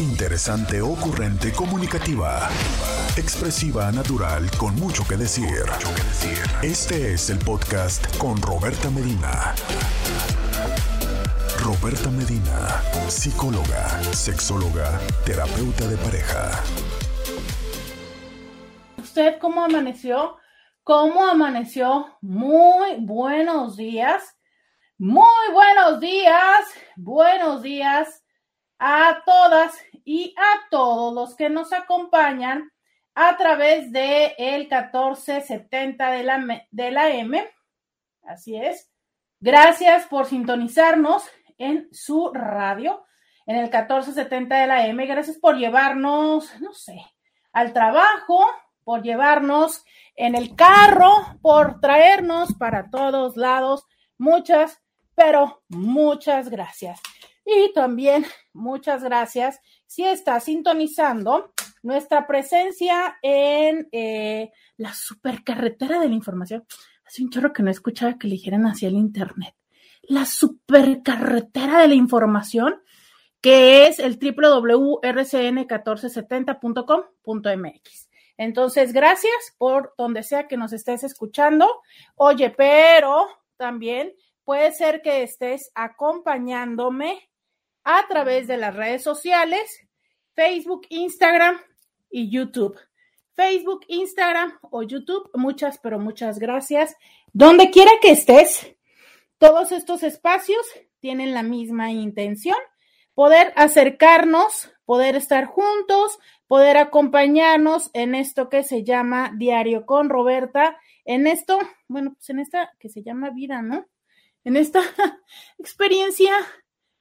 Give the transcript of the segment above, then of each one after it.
Interesante, ocurrente, comunicativa. Expresiva, natural, con mucho que decir. Este es el podcast con Roberta Medina. Roberta Medina, psicóloga, sexóloga, terapeuta de pareja. ¿Usted cómo amaneció? ¿Cómo amaneció? Muy buenos días. Muy buenos días. Buenos días a todas y a todos los que nos acompañan a través de el 1470 de la, de la M. Así es. Gracias por sintonizarnos en su radio, en el 1470 de la M. Gracias por llevarnos, no sé, al trabajo, por llevarnos en el carro, por traernos para todos lados. Muchas, pero muchas gracias. Y también muchas gracias si está sintonizando nuestra presencia en eh, la supercarretera de la información. Hace un chorro que no escuchaba que le dijeran hacia el internet. La supercarretera de la información, que es el www.rcn1470.com.mx. Entonces, gracias por donde sea que nos estés escuchando. Oye, pero también puede ser que estés acompañándome a través de las redes sociales, Facebook, Instagram y YouTube. Facebook, Instagram o YouTube, muchas, pero muchas gracias. Donde quiera que estés, todos estos espacios tienen la misma intención, poder acercarnos, poder estar juntos, poder acompañarnos en esto que se llama Diario con Roberta, en esto, bueno, pues en esta que se llama vida, ¿no? En esta experiencia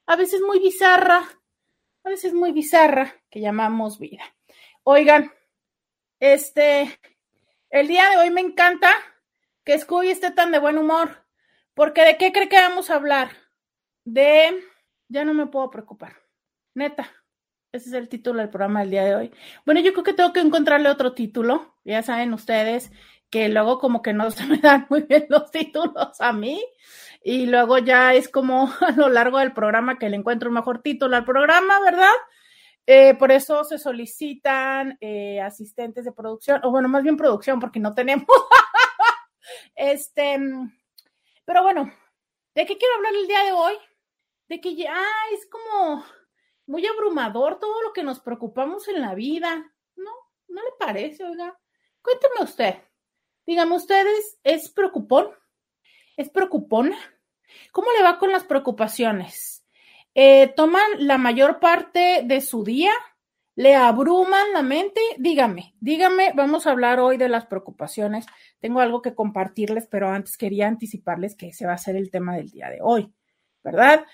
a veces muy bizarra, a veces muy bizarra, que llamamos vida. Oigan, este, el día de hoy me encanta que Scooby esté tan de buen humor, porque ¿de qué cree que vamos a hablar? De, ya no me puedo preocupar, neta. Ese es el título del programa del día de hoy. Bueno, yo creo que tengo que encontrarle otro título. Ya saben ustedes que luego como que no se me dan muy bien los títulos a mí y luego ya es como a lo largo del programa que le encuentro un mejor título al programa, ¿verdad? Eh, por eso se solicitan eh, asistentes de producción, o bueno, más bien producción, porque no tenemos. este, pero bueno, ¿de qué quiero hablar el día de hoy? De que ya es como muy abrumador todo lo que nos preocupamos en la vida. ¿No? ¿No le parece, oiga? Cuénteme usted. Dígame, ¿ustedes es preocupón? ¿Es preocupona? ¿Cómo le va con las preocupaciones? Eh, ¿Toman la mayor parte de su día? ¿Le abruman la mente? Dígame, dígame, vamos a hablar hoy de las preocupaciones. Tengo algo que compartirles, pero antes quería anticiparles que ese va a ser el tema del día de hoy, ¿verdad?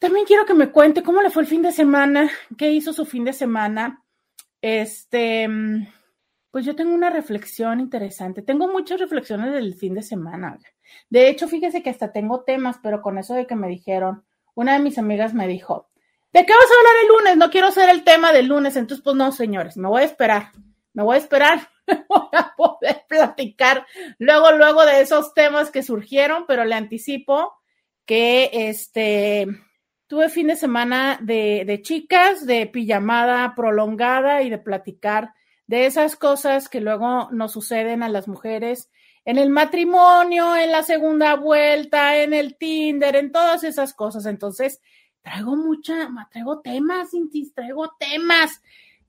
También quiero que me cuente cómo le fue el fin de semana, qué hizo su fin de semana. Este, pues yo tengo una reflexión interesante. Tengo muchas reflexiones del fin de semana. De hecho, fíjese que hasta tengo temas, pero con eso de que me dijeron, una de mis amigas me dijo, ¿de qué vas a hablar el lunes? No quiero ser el tema del lunes. Entonces, pues no, señores, me voy a esperar. Me voy a esperar. voy a poder platicar luego, luego de esos temas que surgieron, pero le anticipo que este tuve fin de semana de, de chicas, de pijamada prolongada y de platicar de esas cosas que luego nos suceden a las mujeres en el matrimonio, en la segunda vuelta, en el Tinder, en todas esas cosas. Entonces, traigo mucha, traigo temas, Cintis, traigo temas,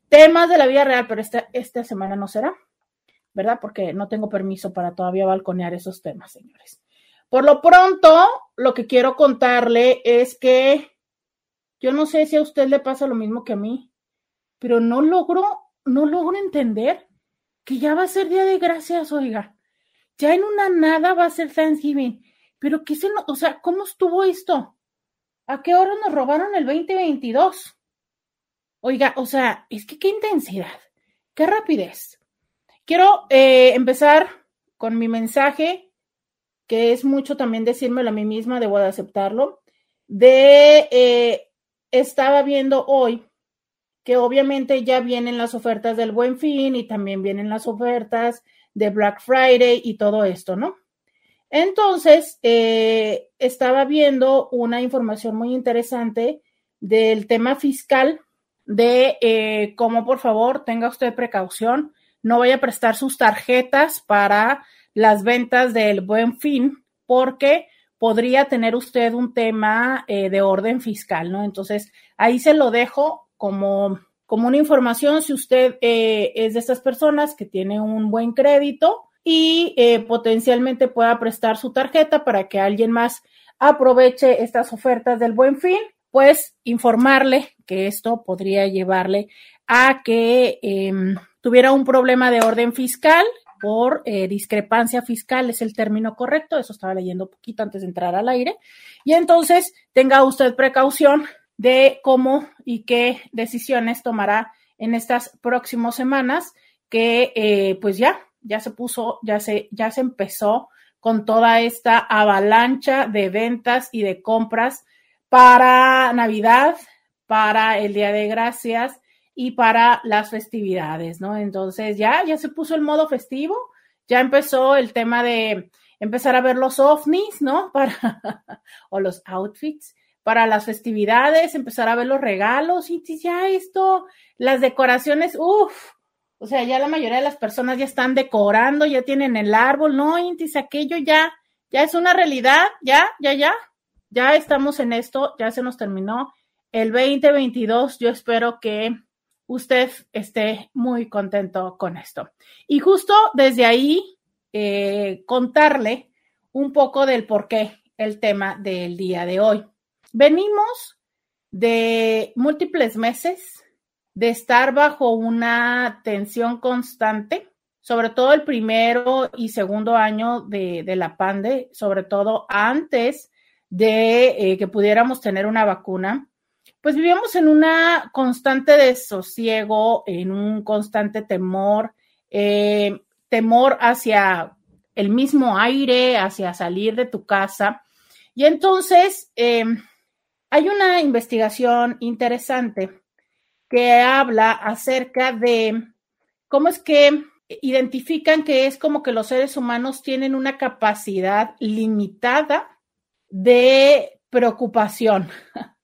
temas de la vida real, pero esta, esta semana no será, ¿verdad? Porque no tengo permiso para todavía balconear esos temas, señores. Por lo pronto, lo que quiero contarle es que yo no sé si a usted le pasa lo mismo que a mí, pero no logro no logro entender que ya va a ser Día de Gracias, oiga. Ya en una nada va a ser Thanksgiving. Pero qué se, o sea, ¿cómo estuvo esto? ¿A qué hora nos robaron el 2022? Oiga, o sea, es que qué intensidad, qué rapidez. Quiero eh, empezar con mi mensaje, que es mucho también decírmelo a mí misma, debo de aceptarlo, de, eh, estaba viendo hoy que obviamente ya vienen las ofertas del buen fin y también vienen las ofertas de Black Friday y todo esto, ¿no? Entonces, eh, estaba viendo una información muy interesante del tema fiscal de eh, cómo por favor tenga usted precaución, no vaya a prestar sus tarjetas para las ventas del buen fin, porque podría tener usted un tema eh, de orden fiscal, ¿no? Entonces, ahí se lo dejo como, como una información si usted eh, es de estas personas que tiene un buen crédito y eh, potencialmente pueda prestar su tarjeta para que alguien más aproveche estas ofertas del buen fin, pues informarle que esto podría llevarle a que em, tuviera un problema de orden fiscal por eh, discrepancia fiscal, es el término correcto, eso estaba leyendo poquito antes de entrar al aire, y entonces tenga usted precaución de cómo y qué decisiones tomará en estas próximas semanas, que eh, pues ya, ya se puso, ya se, ya se empezó con toda esta avalancha de ventas y de compras para Navidad, para el Día de Gracias y para las festividades, ¿no? Entonces ya, ya se puso el modo festivo, ya empezó el tema de empezar a ver los ovnis, ¿no? Para, o los outfits para las festividades, empezar a ver los regalos y ya esto, las decoraciones, uff, o sea, ya la mayoría de las personas ya están decorando, ya tienen el árbol, no, Intis, aquello ya, ya es una realidad, ya, ya, ya, ya estamos en esto, ya se nos terminó el 2022, yo espero que usted esté muy contento con esto. Y justo desde ahí, eh, contarle un poco del por qué el tema del día de hoy. Venimos de múltiples meses de estar bajo una tensión constante, sobre todo el primero y segundo año de, la pandemia, sobre todo antes de eh, que pudiéramos tener una vacuna pues vivíamos en una constante desosiego, en un constante temor, eh, temor hacia el mismo aire, hacia salir de tu casa. Y entonces em, hay una investigación interesante que habla acerca de cómo es que identifican que es como que los seres humanos tienen una capacidad limitada de preocupación.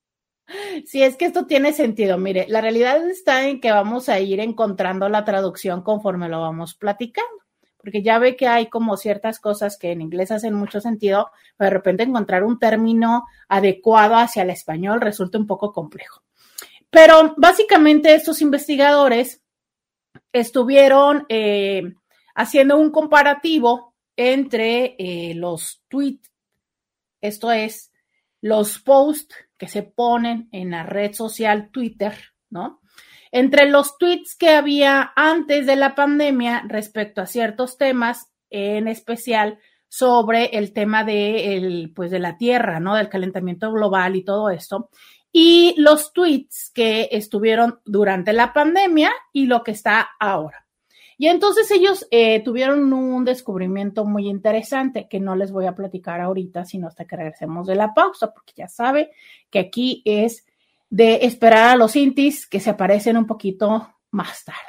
Si es que esto tiene sentido, mire, la realidad está en que vamos a ir encontrando la traducción conforme lo vamos platicando, porque ya ve que hay como ciertas cosas que en inglés hacen mucho sentido, pero de repente encontrar un término adecuado hacia el español resulta un poco complejo. Pero básicamente estos investigadores estuvieron eh, haciendo un comparativo entre eh, los tweets, esto es, los posts que se ponen en la red social Twitter, ¿no? Entre los tweets que había antes de la pandemia respecto a ciertos temas, en especial sobre el tema de, el, pues de la Tierra, ¿no? Del calentamiento global y todo esto. Y los tweets que estuvieron durante la pandemia y lo que está ahora. Y entonces ellos eh, tuvieron un descubrimiento muy interesante que no les voy a platicar ahorita, sino hasta que regresemos de la pausa, porque ya sabe que aquí es de esperar a los intis que se aparecen un poquito más tarde.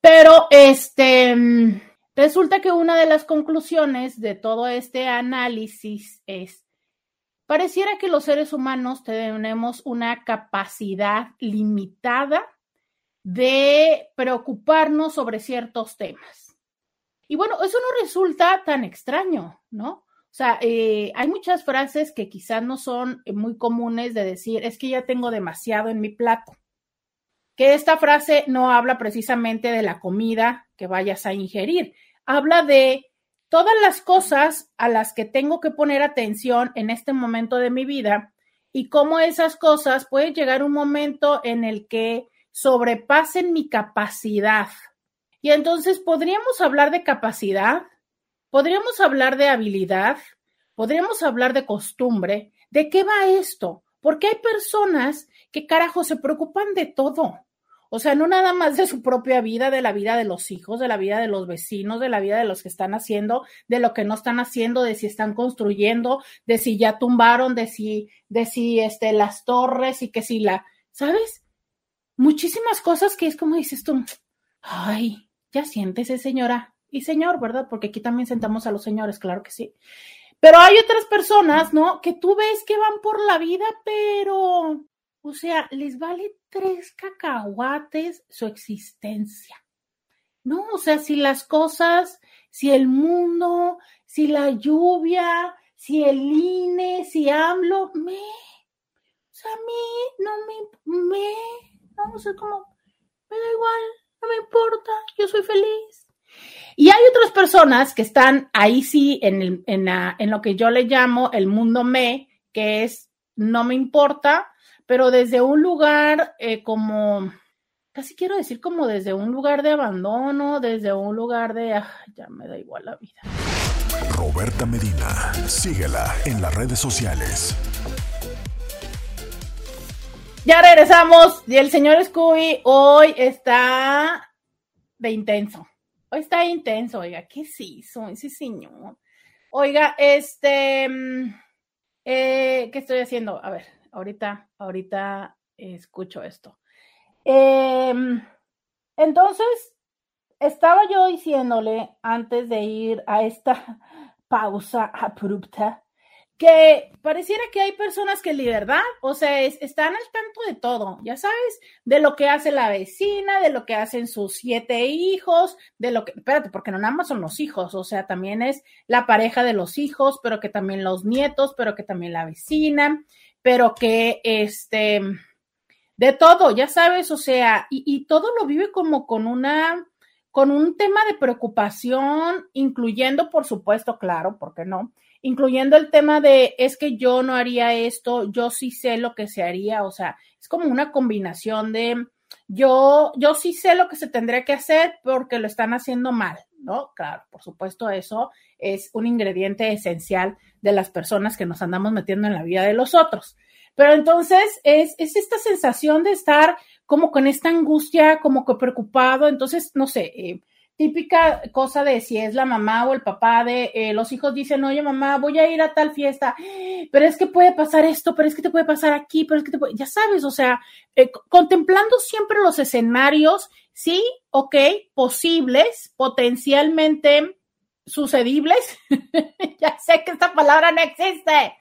Pero este resulta que una de las conclusiones de todo este análisis es pareciera que los seres humanos tenemos una capacidad limitada de preocuparnos sobre ciertos temas. Y bueno, eso no resulta tan extraño, ¿no? O sea, eh, hay muchas frases que quizás no son muy comunes de decir, es que ya tengo demasiado en mi plato. Que esta frase no habla precisamente de la comida que vayas a ingerir, habla de todas las cosas a las que tengo que poner atención en este momento de mi vida y cómo esas cosas pueden llegar un momento en el que sobrepasen mi capacidad. Y entonces podríamos hablar de capacidad, podríamos hablar de habilidad, podríamos hablar de costumbre. ¿De qué va esto? Porque hay personas que carajo se preocupan de todo. O sea, no nada más de su propia vida, de la vida de los hijos, de la vida de los vecinos, de la vida de los que están haciendo, de lo que no están haciendo, de si están construyendo, de si ya tumbaron, de si, de si este, las torres y que si la, ¿sabes? muchísimas cosas que es como dices tú, ay, ya siéntese señora y señor, ¿verdad? Porque aquí también sentamos a los señores, claro que sí. Pero hay otras personas, ¿no? Que tú ves que van por la vida, pero, o sea, les vale tres cacahuates su existencia. No, o sea, si las cosas, si el mundo, si la lluvia, si el INE, si hablo, me, o sea, a mí no me, me, vamos a como, me da igual, no me importa, yo soy feliz. Y hay otras personas que están ahí sí en, el, en, en lo que yo le llamo el mundo me, que es no me importa, pero desde un lugar eh, como, casi quiero decir como desde un lugar de abandono, desde un lugar de, ah, ya me da igual la vida. Roberta Medina, síguela en las redes sociales. Ya regresamos y el señor Scooby hoy está de intenso. Está intenso, oiga, ¿qué se hizo ese señor? Oiga, este, mm, eh, ¿qué estoy haciendo? A ver, ahorita, ahorita escucho esto. Em, entonces, estaba yo diciéndole antes de ir a esta pausa abrupta que pareciera que hay personas que de verdad, o sea, están al tanto de todo, ya sabes, de lo que hace la vecina, de lo que hacen sus siete hijos, de lo que, espérate, porque no nada más son los hijos, o sea, también es la pareja de los hijos, pero que también los nietos, pero que también la vecina, pero que este, de todo, ya sabes, o sea, y, y todo lo vive como con una, con un tema de preocupación, incluyendo, por supuesto, claro, ¿por qué no? Incluyendo el tema de es que yo no haría esto, yo sí sé lo que se haría, o sea, es como una combinación de yo, yo sí sé lo que se tendría que hacer porque lo están haciendo mal, ¿no? Claro, por supuesto, eso es un ingrediente esencial de las personas que nos andamos metiendo en la vida de los otros. Pero entonces es, es esta sensación de estar como con esta angustia, como que preocupado, entonces, no sé, eh, típica cosa de si es la mamá o el papá de eh, los hijos dicen, oye mamá, voy a ir a tal fiesta, pero es que puede pasar esto, pero es que te puede pasar aquí, pero es que te puede, ya sabes, o sea, eh, contemplando siempre los escenarios, sí, ok, posibles, potencialmente sucedibles, ya sé que esta palabra no existe,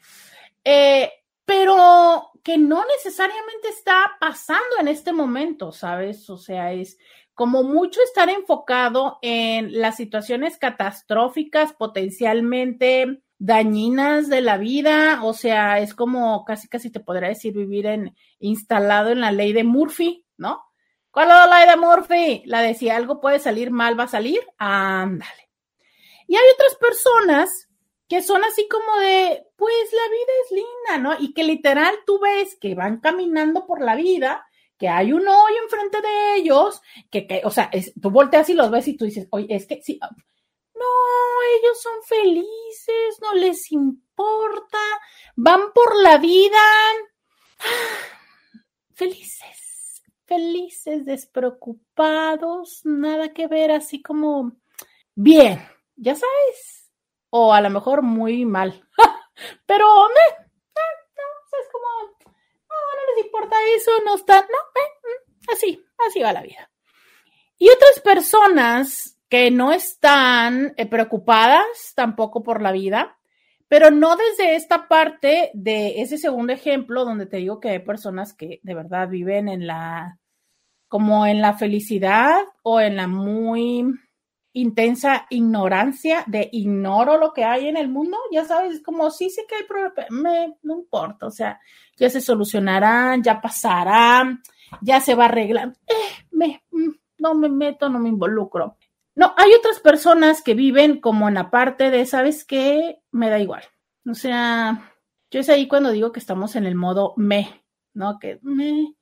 eh, pero que no necesariamente está pasando en este momento, ¿sabes? O sea, es como mucho estar enfocado en las situaciones catastróficas potencialmente dañinas de la vida, o sea, es como casi casi te podría decir vivir en instalado en la ley de Murphy, ¿no? ¿Cuál es la ley de Murphy? La de si algo puede salir mal, va a salir. Ándale. Y hay otras personas que son así como de, pues la vida es linda, ¿no? Y que literal tú ves que van caminando por la vida que hay un hoyo enfrente de ellos, que, que o sea, tú volteas y los ves y tú dices, oye, es que sí, no, ellos son felices, no les importa, van por la vida felices, felices, despreocupados, nada que ver, así como bien, ya sabes, o a lo mejor muy mal, pero me, es como no les importa eso, no está, no, eh, así, así va la vida. Y otras personas que no están eh, preocupadas tampoco por la vida, pero no desde esta parte de ese segundo ejemplo donde te digo que hay personas que de verdad viven en la, como en la felicidad o en la muy intensa ignorancia de ignoro lo que hay en el mundo, ya sabes, como sí sé que hay problemas, me, no importa, o sea, ya se solucionarán, ya pasará, ya se va a arreglar, eh, me, mm, no me meto, no me involucro. No, hay otras personas que viven como en la parte de, ¿sabes qué? Me da igual. O sea, yo es ahí cuando digo que estamos en el modo me, ¿no? Que me,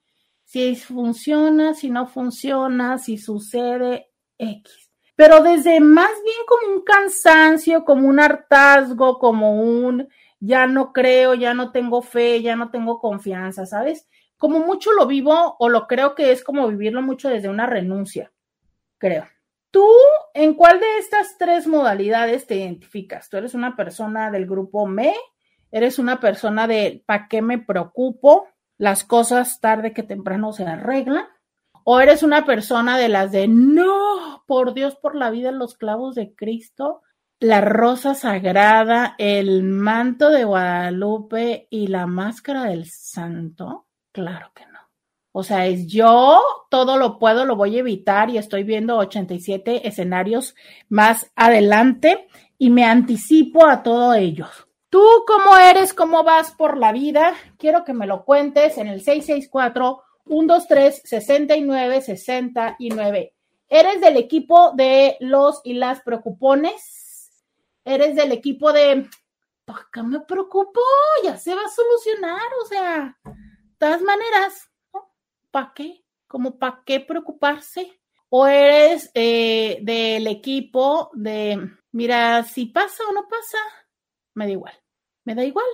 si funciona, si no funciona, si sucede X pero desde más bien como un cansancio, como un hartazgo, como un ya no creo, ya no tengo fe, ya no tengo confianza, ¿sabes? Como mucho lo vivo o lo creo que es como vivirlo mucho desde una renuncia, creo. ¿Tú en cuál de estas tres modalidades te identificas? ¿Tú eres una persona del grupo me? ¿Eres una persona de ¿para qué me preocupo? Las cosas tarde que temprano se arreglan o eres una persona de las de no, por Dios, por la vida, los clavos de Cristo, la rosa sagrada, el manto de Guadalupe y la máscara del santo. Claro que no. O sea, es yo todo lo puedo, lo voy a evitar y estoy viendo 87 escenarios más adelante y me anticipo a todo ello. ¿Tú cómo eres? ¿Cómo vas por la vida? Quiero que me lo cuentes en el 664 123 69 69. ¿Eres del equipo de los y las preocupones? ¿Eres del equipo de ¿para qué me preocupo? Ya se va a solucionar, o sea, de todas maneras, ¿para qué? ¿Como para qué preocuparse? ¿O eres eh, del equipo de, mira, si pasa o no pasa, me da igual, me da igual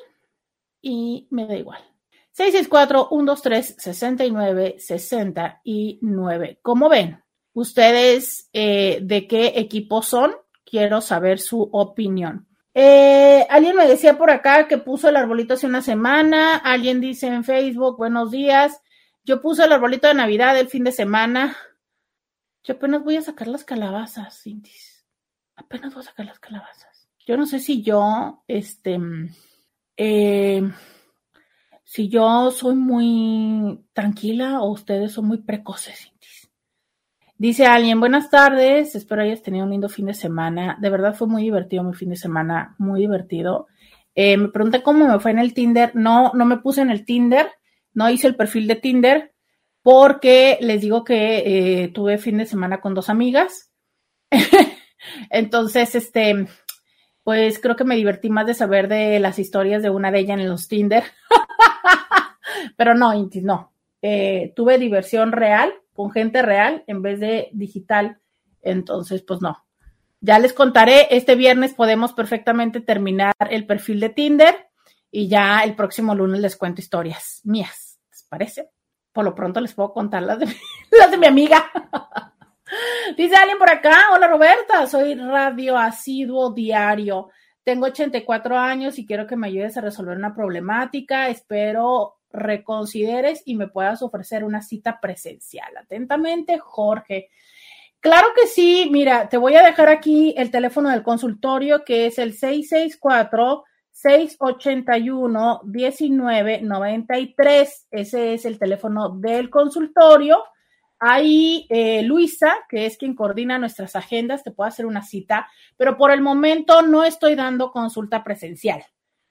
y me da igual. 664-123-69-69. ¿Cómo ven? ¿Ustedes eh, de qué equipo son? Quiero saber su opinión. Eh, alguien me decía por acá que puso el arbolito hace una semana. Alguien dice en Facebook, buenos días. Yo puse el arbolito de Navidad el fin de semana. Yo apenas voy a sacar las calabazas, Cintis. Apenas voy a sacar las calabazas. Yo no sé si yo, este, eh, si yo soy muy tranquila o ustedes son muy precoces. Dice alguien, buenas tardes, espero hayas tenido un lindo fin de semana. De verdad fue muy divertido mi fin de semana, muy divertido. Eh, me pregunté cómo me fue en el Tinder. No, no me puse en el Tinder, no hice el perfil de Tinder porque les digo que eh, tuve fin de semana con dos amigas. Entonces, este, pues creo que me divertí más de saber de las historias de una de ellas en los Tinder. Pero no, no. Eh, tuve diversión real con gente real en vez de digital. Entonces, pues no. Ya les contaré, este viernes podemos perfectamente terminar el perfil de Tinder y ya el próximo lunes les cuento historias mías. ¿Les parece? Por lo pronto les puedo contar las de, las de mi amiga. Dice alguien por acá, hola Roberta, soy radio asiduo diario. Tengo 84 años y quiero que me ayudes a resolver una problemática. Espero reconsideres y me puedas ofrecer una cita presencial. Atentamente, Jorge. Claro que sí, mira, te voy a dejar aquí el teléfono del consultorio que es el 664 681 1993. Ese es el teléfono del consultorio. Ahí eh, Luisa, que es quien coordina nuestras agendas, te puede hacer una cita, pero por el momento no estoy dando consulta presencial.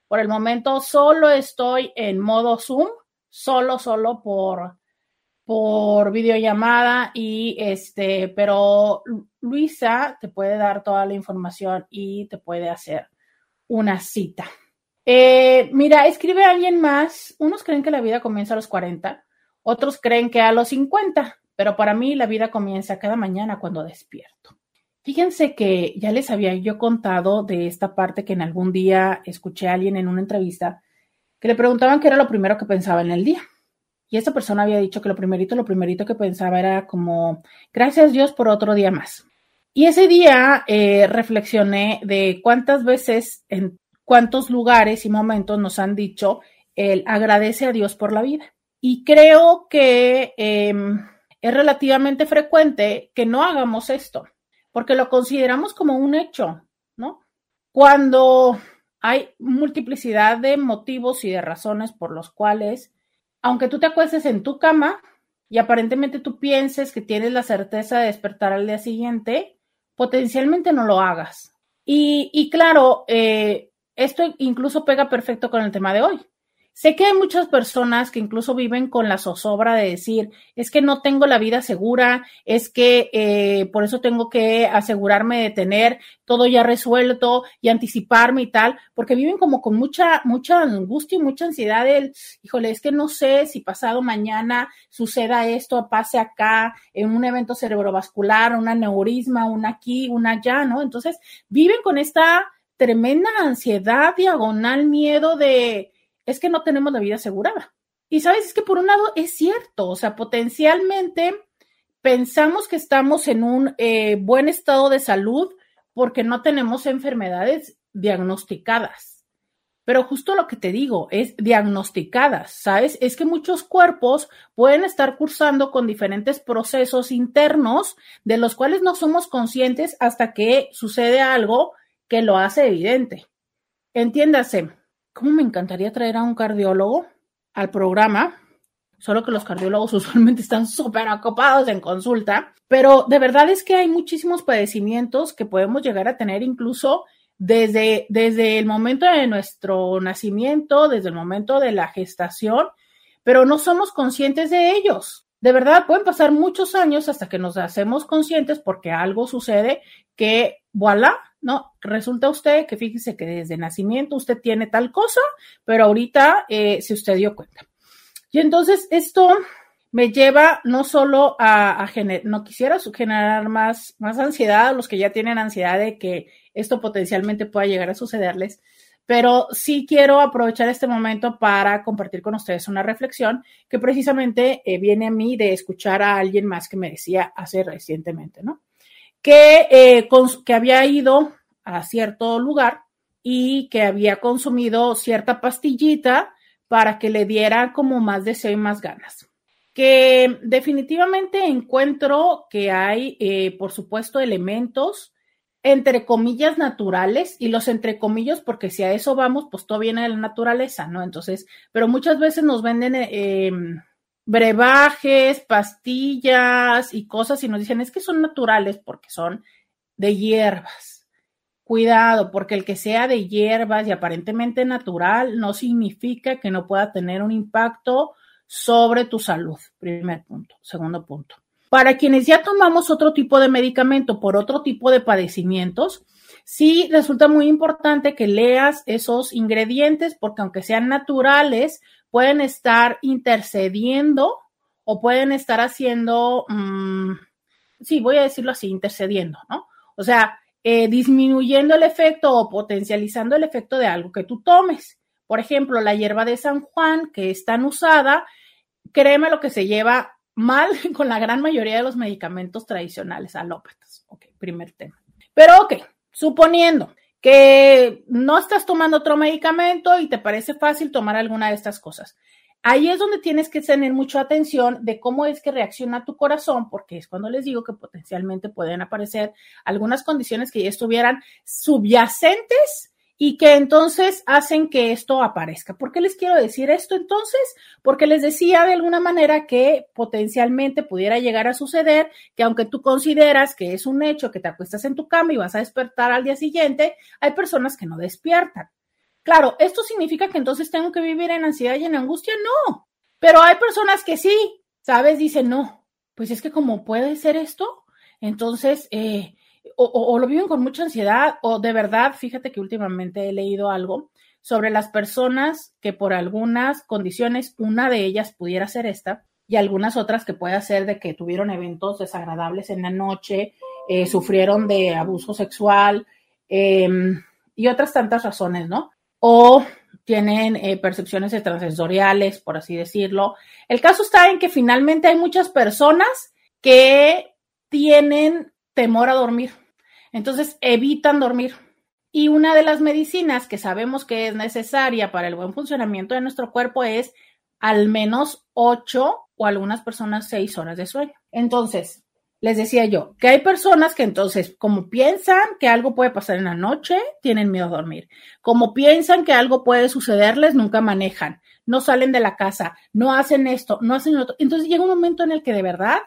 Por el momento solo estoy en modo Zoom, solo, solo por, por videollamada y este, pero Luisa te puede dar toda la información y te puede hacer una cita. Eh, mira, escribe alguien más. Unos creen que la vida comienza a los 40, otros creen que a los 50, pero para mí la vida comienza cada mañana cuando despierto. Fíjense que ya les había yo contado de esta parte que en algún día escuché a alguien en una entrevista que le preguntaban qué era lo primero que pensaba en el día. Y esta persona había dicho que lo primerito, lo primerito que pensaba era como, gracias Dios por otro día más. Y ese día eh, reflexioné de cuántas veces, en cuántos lugares y momentos nos han dicho el agradece a Dios por la vida. Y creo que em, es relativamente frecuente que no hagamos esto porque lo consideramos como un hecho, ¿no? Cuando hay multiplicidad de motivos y de razones por los cuales, aunque tú te acuestes en tu cama y aparentemente tú pienses que tienes la certeza de despertar al día siguiente, potencialmente no lo hagas. Y, claro, eh, esto incluso pega perfecto con el tema de hoy. Sé que hay muchas personas que incluso viven con la zozobra de decir, es que no tengo la vida segura, es que eh, por eso tengo que asegurarme de tener todo ya resuelto y anticiparme y tal, porque viven como con mucha, mucha angustia y mucha ansiedad del, híjole, es que no sé si pasado mañana suceda esto, pase acá, en un evento cerebrovascular, un aneurisma, una aquí, una allá, ¿no? Entonces, viven con esta tremenda ansiedad, diagonal, miedo de es que no tenemos la vida asegurada. Y sabes, es que por un lado es cierto, o sea, potencialmente pensamos que estamos en un eh, buen estado de salud porque no tenemos enfermedades diagnosticadas. Pero justo lo que te digo es diagnosticadas, ¿sabes? Es que muchos cuerpos pueden estar cursando con diferentes procesos internos de los cuales no somos conscientes hasta que sucede algo que lo hace evidente. Entiéndase, ¿Cómo me encantaría traer a un cardiólogo al programa? solo que los cardiólogos usualmente están súper ocupados en consulta, pero de verdad es que hay muchísimos padecimientos que podemos llegar a tener incluso desde, desde el momento de nuestro nacimiento, desde el momento de la gestación, pero no somos conscientes de ellos. De verdad, pueden pasar muchos años hasta que nos hacemos conscientes porque algo sucede que, voilà, ¿no? Resulta usted que fíjese que desde nacimiento usted tiene tal cosa, pero ahorita eh, se usted dio cuenta. Y entonces esto me lleva no solo a, generar, no quisiera generar más, más ansiedad a los que ya tienen ansiedad de que esto potencialmente pueda llegar a sucederles, pero sí quiero aprovechar este momento para compartir con ustedes una reflexión que precisamente eh, viene a mí de escuchar a alguien más que me decía hace recientemente, ¿no? Que, eh, que había ido a cierto lugar y que había consumido cierta pastillita para que le diera como más deseo y más ganas que definitivamente encuentro que hay, eh, por supuesto, elementos entre comillas naturales y los entre comillas porque si a eso vamos, pues todo viene de la naturaleza, ¿no? Entonces, pero muchas veces nos venden eh, brebajes, pastillas y cosas y nos dicen es que son naturales porque son de hierbas. Cuidado, porque el que sea de hierbas y aparentemente natural no significa que no pueda tener un impacto sobre tu salud. Primer punto. Segundo punto. Para quienes ya tomamos otro tipo de medicamento por otro tipo de padecimientos, sí resulta muy importante que leas esos ingredientes porque aunque sean naturales, pueden estar intercediendo o pueden estar haciendo, mm, sí, voy a decirlo así, intercediendo, ¿no? O sea, eh, disminuyendo el efecto o potencializando el efecto de algo que tú tomes. Por ejemplo, la hierba de San Juan, que es tan usada, créeme lo que se lleva mal con la gran mayoría de los medicamentos tradicionales alópatas. Ok, primer tema. Pero ok, suponiendo que no estás tomando otro medicamento y te parece fácil tomar alguna de estas cosas. Ahí es donde tienes que tener mucha atención de cómo es que reacciona tu corazón, porque es cuando les digo que potencialmente pueden aparecer algunas condiciones que ya estuvieran subyacentes y que entonces hacen que esto aparezca. ¿Por qué les quiero decir esto entonces? Porque les decía de alguna manera que potencialmente pudiera llegar a suceder que aunque tú consideras que es un hecho que te acuestas en tu cama y vas a despertar al día siguiente, hay personas que no despiertan. Claro, ¿esto significa que entonces tengo que vivir en ansiedad y en angustia? No, pero hay personas que sí, ¿sabes? Dicen, no, pues es que como puede ser esto, entonces eh, o, lo viven con mucha ansiedad o de verdad, fíjate que últimamente he leído algo sobre las personas que por algunas condiciones, una de ellas pudiera ser esta y algunas otras que puede ser de que tuvieron eventos desagradables en la noche, eh, sufrieron de abuso sexual em, y otras tantas razones, ¿no? O tienen eh, percepciones extrasensoriales, por así decirlo. El caso está en que finalmente hay muchas personas que tienen temor a dormir. Entonces evitan dormir. Y una de las medicinas que sabemos que es necesaria para el buen funcionamiento de nuestro cuerpo es al menos ocho o algunas personas seis horas de sueño. Entonces, les decía yo que hay personas que entonces, como piensan que algo puede pasar en la noche, tienen miedo a dormir. Como piensan que algo puede sucederles, nunca manejan, no salen de la casa, no hacen esto, no hacen otro. Entonces llega un momento en el que de verdad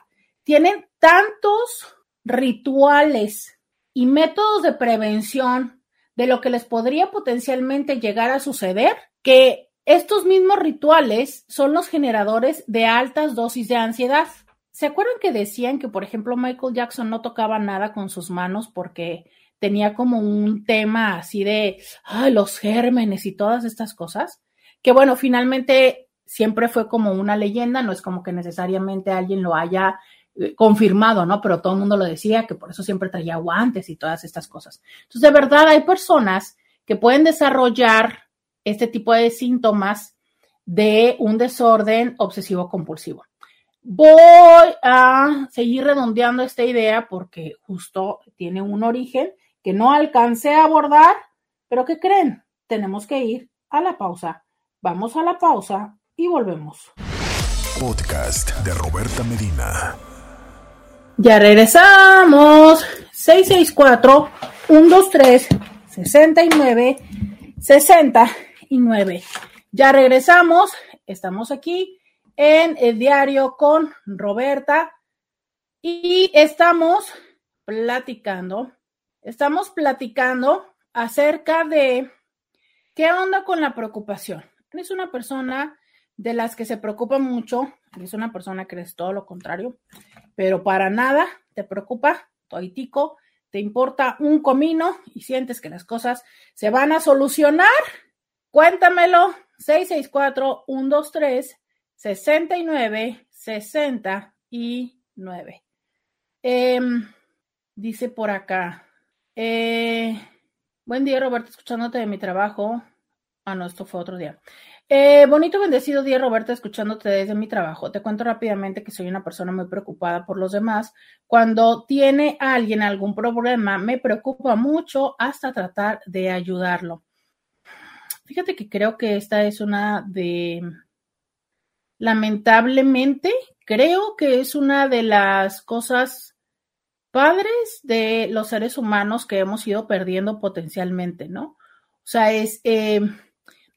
tienen tantos rituales y métodos de prevención de lo que les podría potencialmente llegar a suceder, que estos mismos rituales son los generadores de altas dosis de ansiedad. ¿Se acuerdan que decían que, por ejemplo, Michael Jackson no tocaba nada con sus manos porque tenía como un tema así de los gérmenes y todas estas cosas? Que bueno, finalmente siempre fue como una leyenda, no es como que necesariamente alguien lo haya confirmado, ¿no? Pero todo el mundo lo decía, que por eso siempre traía guantes y todas estas cosas. Entonces, de verdad, hay personas que pueden desarrollar este tipo de síntomas de un desorden obsesivo compulsivo. Voy a seguir redondeando esta idea porque justo tiene un origen que no alcancé a abordar, pero ¿qué creen? Tenemos que ir a la pausa. Vamos a la pausa y volvemos. Podcast de Roberta Medina. Ya regresamos. 664-123-69-69. Ya regresamos. Estamos aquí en el diario con Roberta y estamos platicando, estamos platicando acerca de qué onda con la preocupación. Es una persona de las que se preocupa mucho, es una persona que es todo lo contrario, pero para nada te preocupa, toitico, te importa un comino y sientes que las cosas se van a solucionar. Cuéntamelo, 664-123-69-69. Em, dice por acá, eh, buen día Roberto, escuchándote de mi trabajo. Ah, no, esto fue otro día. Eh, bonito, bendecido día, Roberta, escuchándote desde mi trabajo. Te cuento rápidamente que soy una persona muy preocupada por los demás. Cuando tiene alguien algún problema, me preocupa mucho hasta tratar de ayudarlo. Fíjate que creo que esta es una de, lamentablemente, creo que es una de las cosas padres de los seres humanos que hemos ido perdiendo potencialmente, ¿no? O sea, es... Eh,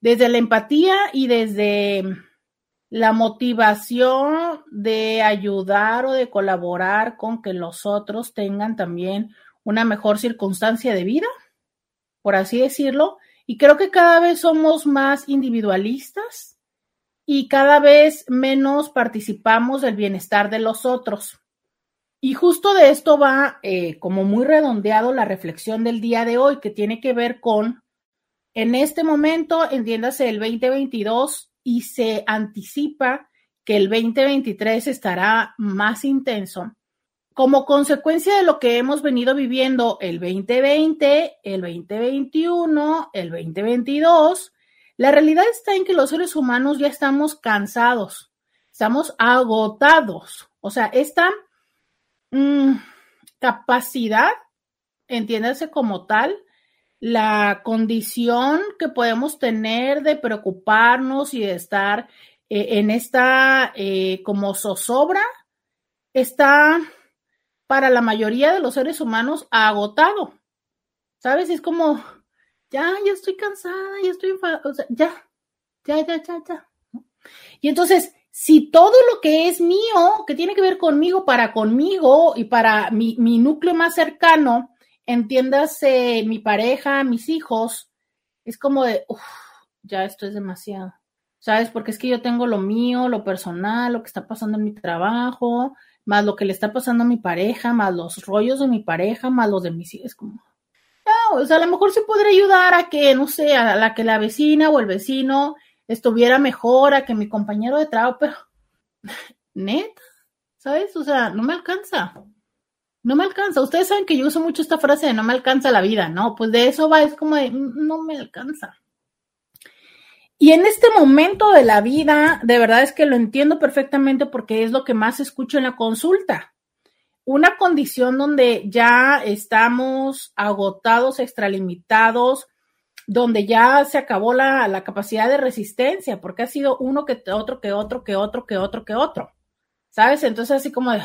desde la empatía y desde la motivación de ayudar o de colaborar con que los otros tengan también una mejor circunstancia de vida, por así decirlo. Y creo que cada vez somos más individualistas y cada vez menos participamos del bienestar de los otros. Y justo de esto va eh, como muy redondeado la reflexión del día de hoy, que tiene que ver con en este momento, entiéndase el 2022 y se anticipa que el 2023 estará más intenso. Como consecuencia de lo que hemos venido viviendo el 2020, el 2021, el 2022, la realidad está en que los seres humanos ya estamos cansados, estamos agotados. O sea, esta mm, capacidad, entiéndase como tal, la condición que podemos tener de preocuparnos y de estar eh, en esta eh, como zozobra está para la mayoría de los seres humanos agotado. ¿Sabes? Es como, ya, ya estoy cansada, ya estoy enfadada, o sea, ya, ya, ya, ya, ya. Y entonces, si todo lo que es mío, que tiene que ver conmigo, para conmigo y para mi, mi núcleo más cercano, entiéndase mi pareja, mis hijos, es como de, uff, ya esto es demasiado. ¿Sabes? Porque es que yo tengo lo mío, lo personal, lo que está pasando en mi trabajo, más lo que le está pasando a mi pareja, más los rollos de mi pareja, más los de mis hijos. Es como, o sea, a lo mejor se podría ayudar a que, no sé, a la que la vecina o el vecino estuviera mejor, a que mi compañero de trabajo, pero, neta, ¿sabes? O sea, no me alcanza no me alcanza. Ustedes saben que yo uso mucho esta frase de no me alcanza la vida, ¿no? Pues de eso va, es como de mm, no me alcanza. Y en este momento de la vida, de verdad es que lo entiendo perfectamente porque es lo que más escucho en la consulta. Una condición donde ya estamos agotados, extralimitados, donde ya se acabó la, la capacidad de resistencia, porque ha sido uno que otro, que otro, que otro, que otro, que otro. ¿Sabes? Entonces así como de,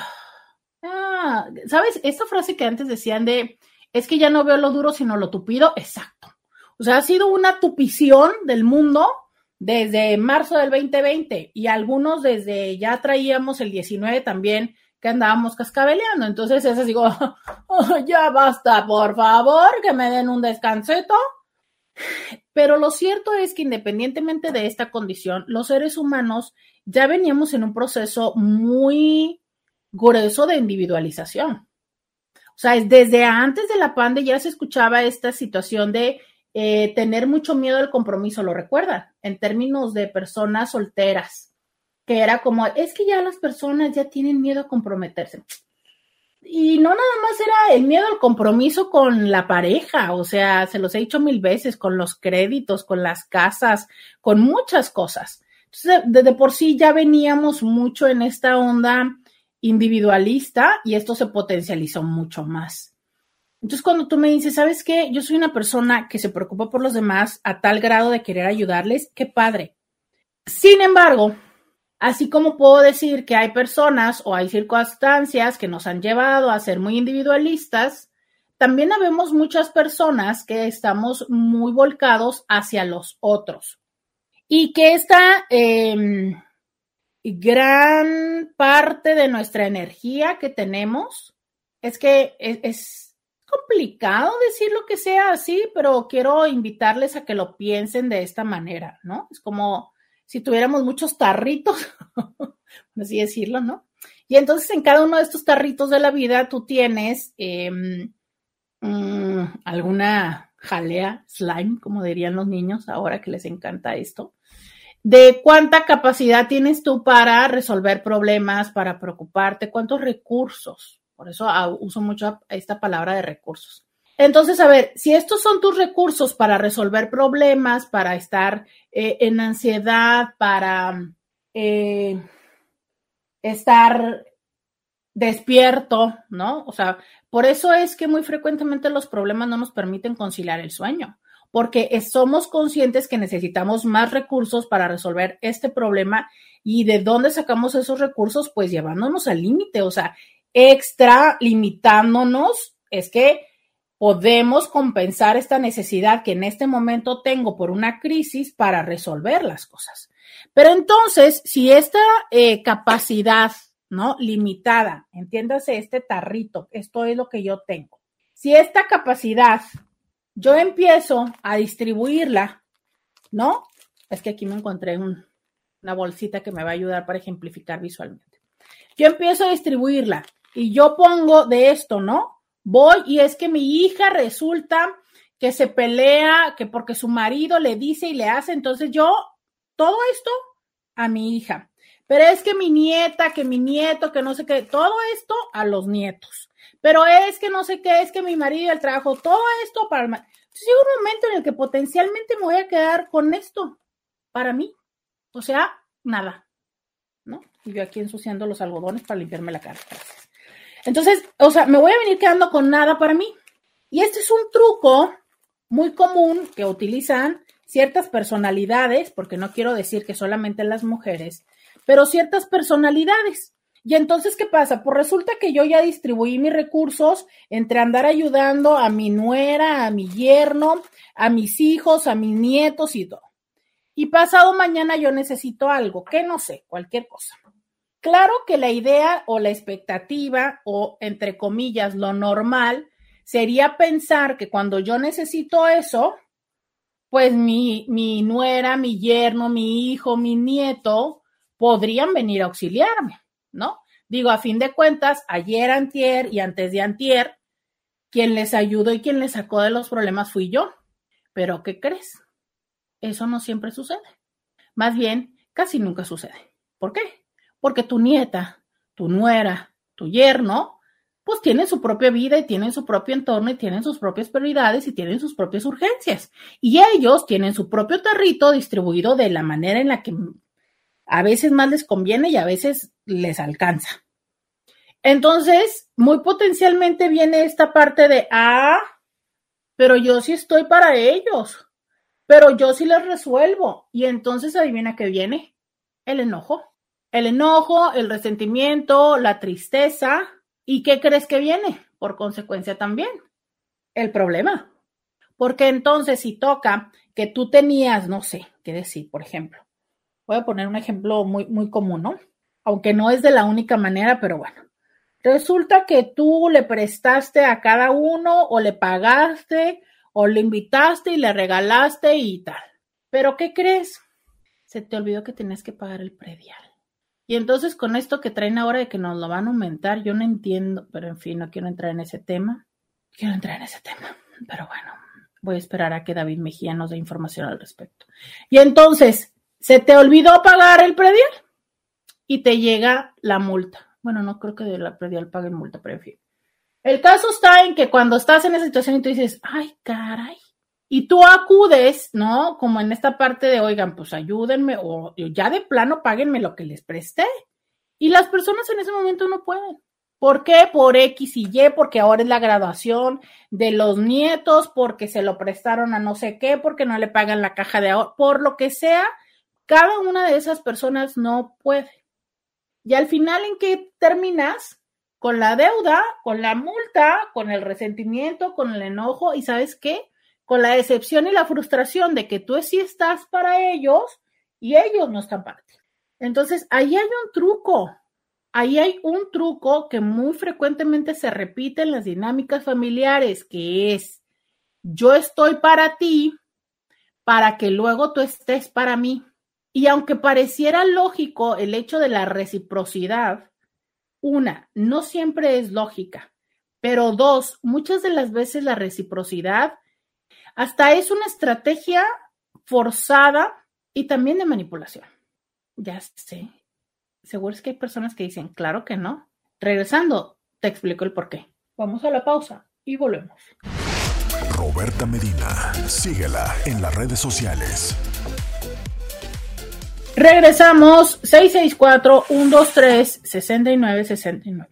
Ah, ¿sabes? Esta frase que antes decían de, es que ya no veo lo duro sino lo tupido, exacto. O sea, ha sido una tupición del mundo desde marzo del 2020 y algunos desde ya traíamos el 19 también que andábamos cascabeleando. Entonces es así, digo, ya basta, por favor, que me den un descanseto. Pero lo cierto es que independientemente de esta condición, los seres humanos ya veníamos en un proceso muy grueso de individualización. O sea, desde antes de la pandemia ya se escuchaba esta situación de eh, tener mucho miedo al compromiso, ¿lo recuerdan? En términos de personas solteras, que era como, es que ya las personas ya tienen miedo a comprometerse. Y no nada más era el miedo al compromiso con la pareja, o sea, se los he dicho mil veces, con los créditos, con las casas, con muchas cosas. Entonces, desde por sí ya veníamos mucho en esta onda individualista y esto se potencializó mucho más. Entonces, cuando tú me dices, ¿sabes qué? Yo soy una persona que se preocupa por los demás a tal grado de querer ayudarles, qué padre. Sin embargo, así como puedo decir que hay personas o hay circunstancias que nos han llevado a ser muy individualistas, también habemos muchas personas que estamos muy volcados hacia los otros y que esta, em, gran parte de nuestra energía que tenemos. Es que es, complicado decir lo que sea así, pero quiero invitarles a que lo piensen de esta manera, ¿no? Es como si tuviéramos muchos tarritos, así decirlo, ¿no? Y entonces en cada uno de estos tarritos de la vida tú tienes em, mm, alguna jalea, slime, como dirían los niños ahora que les encanta esto, de cuánta capacidad tienes tú para resolver problemas, para preocuparte, cuántos recursos. Por eso ah, uso mucho esta palabra de recursos. Entonces, a ver, si estos son tus recursos para resolver problemas, para estar eh, en ansiedad, para eh, estar despierto, ¿no? O sea, por eso es que muy frecuentemente los problemas no nos permiten conciliar el sueño porque somos conscientes que necesitamos más recursos para resolver este problema y de dónde sacamos esos recursos, pues llevándonos al límite, o sea, extra limitándonos, es que podemos compensar esta necesidad que en este momento tengo por una crisis para resolver las cosas. Pero entonces, si esta eh, capacidad, ¿no? Limitada, entiéndase este tarrito, esto es lo que yo tengo. Si esta capacidad yo empiezo a distribuirla, ¿no? Es que aquí me encontré una bolsita que me va a ayudar para ejemplificar visualmente. Yo empiezo a distribuirla y yo pongo de esto, ¿no? Voy y es que mi hija resulta que se pelea, que porque su marido le dice y le hace, entonces yo, todo esto a mi hija. Pero es que mi nieta, que mi nieto, que no sé qué, todo esto a los nietos pero es que no sé qué, es que mi marido, el trabajo, todo esto para... Entonces llega un momento en el que potencialmente me voy a quedar con esto para mí. O sea, nada, ¿no? Y yo aquí ensuciando los algodones para limpiarme la cara. Entonces, o sea, me voy a venir quedando con nada para mí. Y este es un truco muy común que utilizan ciertas personalidades, porque no quiero decir que solamente las mujeres, pero ciertas personalidades. Y entonces, ¿qué pasa? Pues resulta que yo ya distribuí mis recursos entre andar ayudando a mi nuera, a mi yerno, a mis hijos, a mis nietos y todo. Y pasado mañana yo necesito algo, que no sé, cualquier cosa. Claro que la idea o la expectativa o, entre comillas, lo normal sería pensar que cuando yo necesito eso, pues mi, mi nuera, mi yerno, mi hijo, mi nieto podrían venir a auxiliarme. ¿No? Digo, a fin de cuentas, ayer, antier y antes de antier, quien les ayudó y quien les sacó de los problemas fui yo. Pero, ¿qué crees? Eso no siempre sucede. Más bien, casi nunca sucede. ¿Por qué? Porque tu nieta, tu nuera, tu yerno, pues tienen su propia vida y tienen su propio entorno y tienen sus propias prioridades y tienen sus propias urgencias. Y ellos tienen su propio tarrito distribuido de la manera en la que a veces más les conviene y a veces les alcanza. Entonces, muy potencialmente viene esta parte de, ah, pero yo sí estoy para ellos, pero yo sí les resuelvo. Y entonces adivina qué viene, el enojo. El enojo, el resentimiento, la tristeza. ¿Y qué crees que viene? Por consecuencia también, el problema. Porque entonces si toca que tú tenías, no sé, qué decir, por ejemplo, Voy a poner un ejemplo muy, muy común, ¿no? Aunque no es de la única manera, pero bueno. Resulta que tú le prestaste a cada uno o le pagaste o le invitaste y le regalaste y tal. Pero ¿qué crees? Se te olvidó que tenías que pagar el predial. Y entonces con esto que traen ahora de que nos lo van a aumentar, yo no entiendo, pero en fin, no quiero entrar en ese tema. Quiero entrar en ese tema, pero bueno, voy a esperar a que David Mejía nos dé información al respecto. Y entonces, se te olvidó pagar el predial y te llega la multa. Bueno, no creo que de la predial paguen multa, pero en fin. El caso está en que cuando estás en esa situación y tú dices, ay, caray, y tú acudes, ¿no? Como en esta parte de, oigan, pues ayúdenme o ya de plano páguenme lo que les presté. Y las personas en ese momento no pueden. ¿Por qué? Por X y Y, porque ahora es la graduación de los nietos, porque se lo prestaron a no sé qué, porque no le pagan la caja de ahorro, por lo que sea, cada una de esas personas no puede. Y al final, ¿en qué terminas? Con la deuda, con la multa, con el resentimiento, con el enojo y ¿sabes qué? Con la decepción y la frustración de que tú sí estás para ellos y ellos no están para ti. Entonces, ahí hay un truco. Ahí hay un truco que muy frecuentemente se repite en las dinámicas familiares, que es, yo estoy para ti para que luego tú estés para mí. Y aunque pareciera lógico el hecho de la reciprocidad, una, no siempre es lógica, pero dos, muchas de las veces la reciprocidad hasta es una estrategia forzada y también de manipulación. Ya sé, seguro es que hay personas que dicen, claro que no. Regresando, te explico el por qué. Vamos a la pausa y volvemos. Roberta Medina, síguela en las redes sociales. Regresamos 664-123-6969.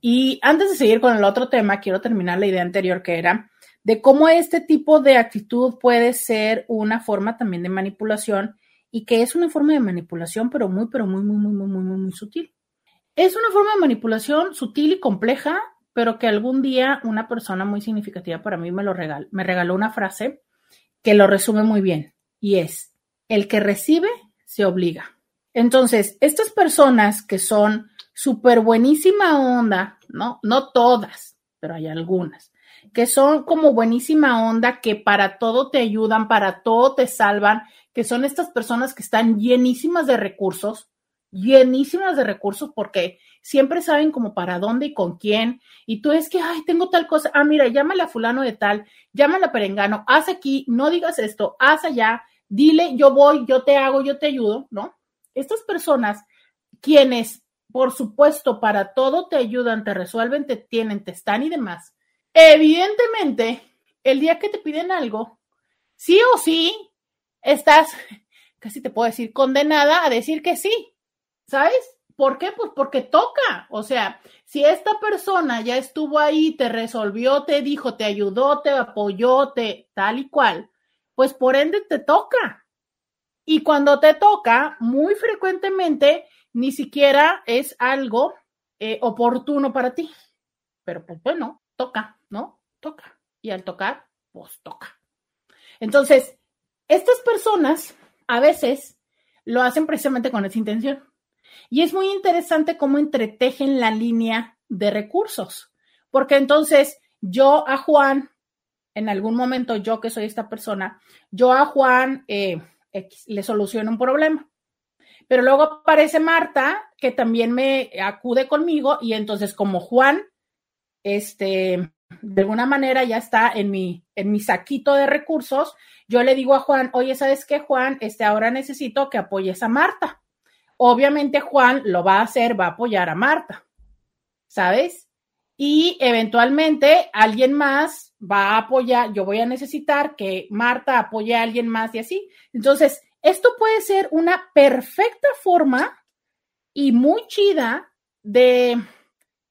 Y antes de seguir con el otro tema, quiero terminar la idea anterior que era de cómo este tipo de actitud puede ser una forma también de manipulación y que es una forma de manipulación, pero muy, pero muy, muy, muy, muy, muy, muy, muy sutil. Es una forma de manipulación sutil y compleja, pero que algún día una persona muy significativa para mí me lo regaló, me regaló una frase que lo resume muy bien y es, el que recibe se obliga. Entonces, estas personas que son súper buenísima onda, ¿no? No todas, pero hay algunas, que son como buenísima onda, que para todo te ayudan, para todo te salvan, que son estas personas que están llenísimas de recursos, llenísimas de recursos porque siempre saben como para dónde y con quién. Y tú es que, ay, tengo tal cosa. Ah, mira, llámala a fulano de tal, llámala a perengano, haz aquí, no digas esto, haz allá, dile, yo voy, yo te hago, yo te ayudo, ¿no? Estas personas, quienes, por supuesto, para todo te ayudan, te resuelven, te tienen, te están y demás, evidentemente, el día que te piden algo, sí o sí, estás, casi te puedo decir, condenada a decir que sí, ¿sabes? ¿Por qué? Pues porque toca. O sea, si esta persona ya estuvo ahí, te resolvió, te dijo, te ayudó, te apoyó, te tal y cual, pues por ende te toca. Y cuando te toca, muy frecuentemente ni siquiera es algo eh, oportuno para ti. Pero pues bueno, toca, ¿no? Toca. Y al tocar, pues toca. Entonces, estas personas a veces lo hacen precisamente con esa intención. Y es muy interesante cómo entretejen la línea de recursos, porque entonces yo a Juan, en algún momento yo que soy esta persona, yo a Juan eh, le soluciono un problema. Pero luego aparece Marta, que también me acude conmigo, y entonces como Juan, este, de alguna manera ya está en mi, en mi saquito de recursos, yo le digo a Juan, oye, ¿sabes qué, Juan? Este, ahora necesito que apoyes a Marta. Obviamente Juan lo va a hacer, va a apoyar a Marta, ¿sabes? Y eventualmente alguien más va a apoyar, yo voy a necesitar que Marta apoye a alguien más y así. Entonces, esto puede ser una perfecta forma y muy chida de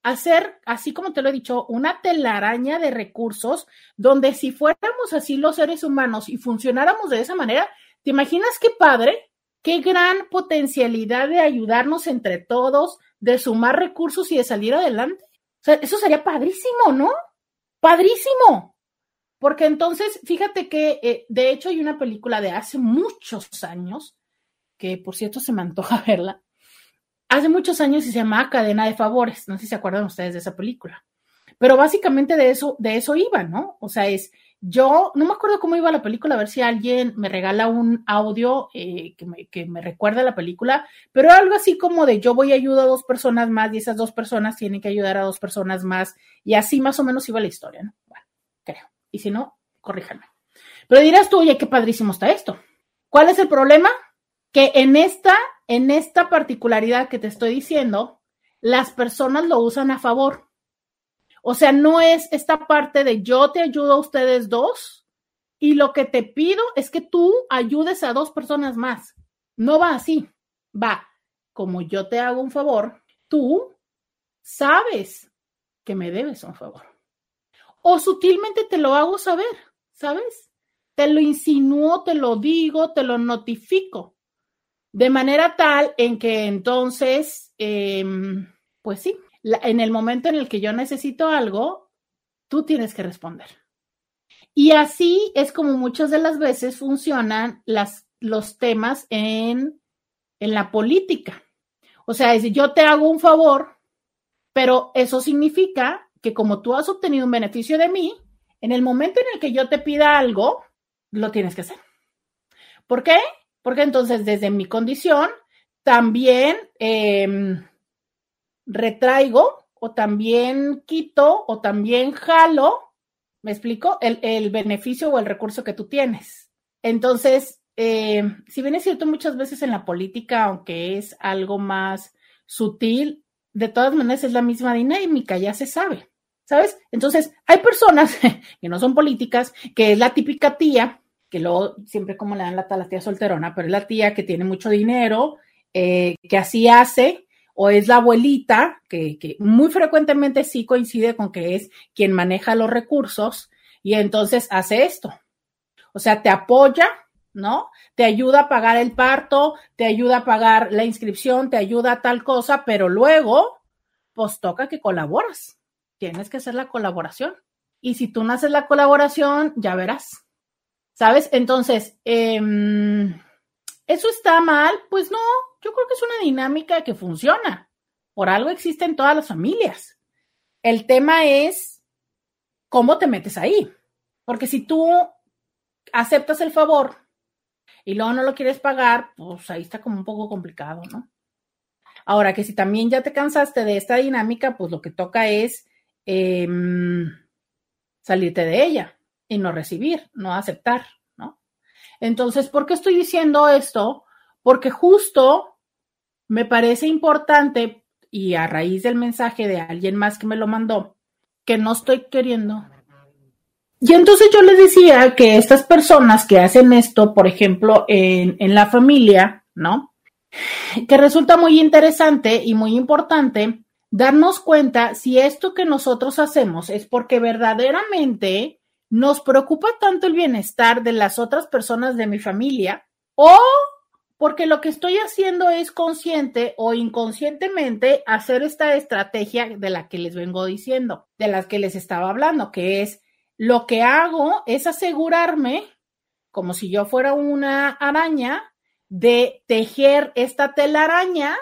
hacer, así como te lo he dicho, una telaraña de recursos donde si fuéramos así los seres humanos y funcionáramos de esa manera, ¿te imaginas qué padre? Qué gran potencialidad de ayudarnos entre todos, de sumar recursos y de salir adelante. O sea, eso sería padrísimo, ¿no? Padrísimo. Porque entonces, fíjate que eh, de hecho hay una película de hace muchos años, que por cierto se me antoja verla, hace muchos años y se llamaba Cadena de Favores. No sé si se acuerdan ustedes de esa película. Pero básicamente de eso, de eso iba, ¿no? O sea, es yo, no me acuerdo cómo iba la película, a ver si alguien me regala un audio eh, que, me, que me recuerda la película, pero algo así como de yo voy a ayudar a dos personas más y esas dos personas tienen que ayudar a dos personas más y así más o menos iba la historia, ¿no? Bueno, creo. Y si no, corríjanme. Pero dirás tú, oye, qué padrísimo está esto. ¿Cuál es el problema? Que en esta en esta particularidad que te estoy diciendo, las personas lo usan a favor. O sea, no es esta parte de yo te ayudo a ustedes dos y lo que te pido es que tú ayudes a dos personas más. No va así. Va, como yo te hago un favor, tú sabes que me debes un favor. O sutilmente te lo hago saber, ¿sabes? Te lo insinúo, te lo digo, te lo notifico. De manera tal en que entonces, em, pues sí, en el momento en el que yo necesito algo, tú tienes que responder. Y así es como muchas de las veces funcionan las, los temas en en la política. O sea, yo te hago un favor, pero eso significa que como tú has obtenido un beneficio de mí, en el momento en el que yo te pida algo, lo tienes que hacer. ¿Por qué? Porque entonces desde mi condición también em, retraigo o también quito o también jalo, ¿me explico? El, beneficio o el recurso que tú tienes. Entonces, em, si bien es cierto muchas veces en la política, aunque es algo más sutil, de todas maneras es la misma dinámica, ya se sabe, ¿sabes? Entonces, hay personas que no son políticas, que es la típica tía, que luego siempre como le dan la, la tía solterona, pero es la tía que tiene mucho dinero, eh, que así hace, o es la abuelita, que, muy frecuentemente sí coincide con que es quien maneja los recursos y entonces hace esto. O sea, te apoya, ¿no? Te ayuda a pagar el parto, te ayuda a pagar la inscripción, te ayuda a tal cosa, pero luego, pues toca que colaboras. Tienes que hacer la colaboración. Y si tú no haces la colaboración, ya verás. ¿Sabes? Entonces, em, ¿eso está mal? Pues no, yo creo que es una dinámica que funciona. Por algo existe en todas las familias. El tema es cómo te metes ahí. Porque si tú aceptas el favor y luego no lo quieres pagar, pues ahí está como un poco complicado, ¿no? Ahora que si también ya te cansaste de esta dinámica, pues lo que toca es em, salirte de ella y no recibir, no aceptar. Entonces, ¿por qué estoy diciendo esto? Porque justo me parece importante, y a raíz del mensaje de alguien más que me lo mandó, que no estoy queriendo. Y entonces yo les decía que estas personas que hacen esto, por ejemplo, en, en la familia, ¿no? Que resulta muy interesante y muy importante darnos cuenta si esto que nosotros hacemos es porque verdaderamente nos preocupa tanto el bienestar de las otras personas de mi familia o porque lo que estoy haciendo es consciente o inconscientemente hacer esta estrategia de la que les vengo diciendo, de las que les estaba hablando, que es lo que hago es asegurarme, como si yo fuera una araña, de tejer esta telaraña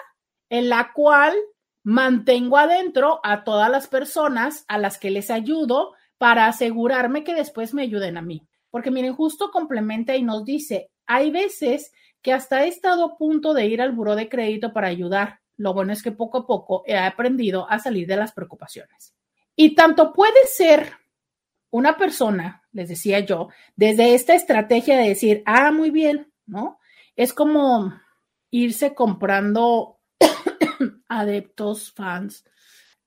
en la cual mantengo adentro a todas las personas a las que les ayudo para asegurarme que después me ayuden a mí. Porque miren, justo complementa y nos dice, hay veces que hasta he estado a punto de ir al buró de crédito para ayudar. Lo bueno es que poco a poco he aprendido a salir de las preocupaciones. Y tanto puede ser una persona, les decía yo, desde esta estrategia de decir, ah, muy bien, ¿no? Es como irse comprando adeptos, fans,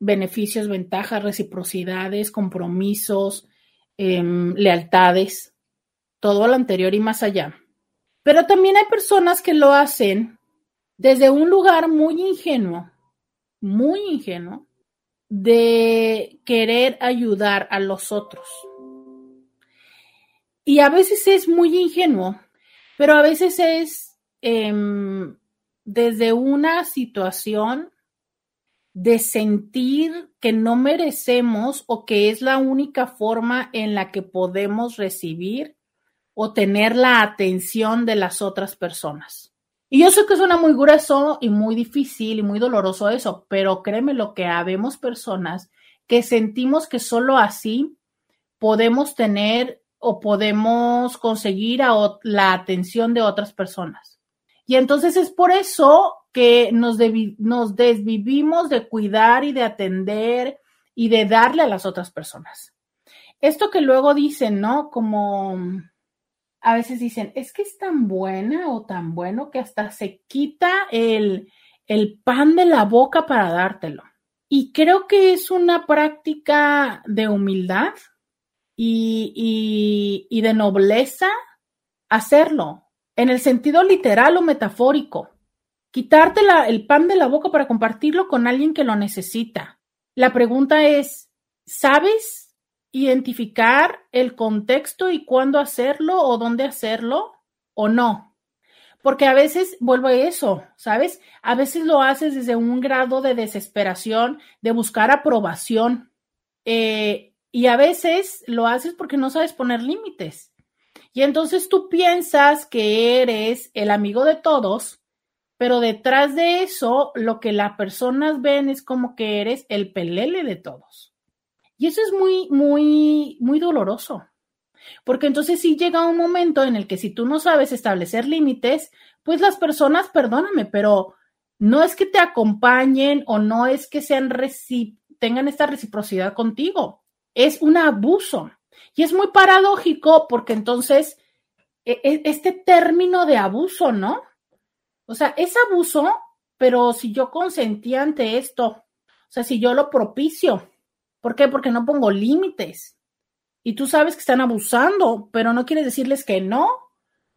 beneficios, ventajas, reciprocidades, compromisos, em, lealtades, todo lo anterior y más allá. Pero también hay personas que lo hacen desde un lugar muy ingenuo, muy ingenuo, de querer ayudar a los otros. Y a veces es muy ingenuo, pero a veces es em, desde una situación de sentir que no merecemos o que es la única forma en la que podemos recibir o tener la atención de las otras personas. Y yo sé que suena muy grueso y muy difícil y muy doloroso eso, pero créeme lo que habemos personas que sentimos que solo así podemos tener o podemos conseguir la atención de otras personas. Y entonces es por eso que nos, desvivimos de cuidar y de atender y de darle a las otras personas. Esto que luego dicen, ¿no? Como a veces dicen, es que es tan buena o tan bueno que hasta se quita el, el pan de la boca para dártelo. Y creo que es una práctica de humildad y, y de nobleza hacerlo, en el sentido literal o metafórico quitarte el pan de la boca para compartirlo con alguien que lo necesita. La pregunta es, ¿sabes identificar el contexto y cuándo hacerlo o dónde hacerlo o no? Porque a veces, vuelvo a eso, ¿sabes? A veces lo haces desde un grado de desesperación, de buscar aprobación. Eh, y a veces lo haces porque no sabes poner límites. Y entonces tú piensas que eres el amigo de todos pero detrás de eso, lo que las personas ven es como que eres el pelele de todos. Y eso es muy, muy, muy doloroso. Porque entonces sí llega un momento en el que si tú no sabes establecer límites, pues las personas, perdóname, pero no es que te acompañen o no es que sean tengan esta reciprocidad contigo. Es un abuso. Y es muy paradójico porque entonces e, e, este término de abuso, ¿no? O sea, es abuso, pero si yo consentí ante esto, o sea, si yo lo propicio, ¿por qué? Porque no pongo límites. Y tú sabes que están abusando, pero no quieres decirles que no,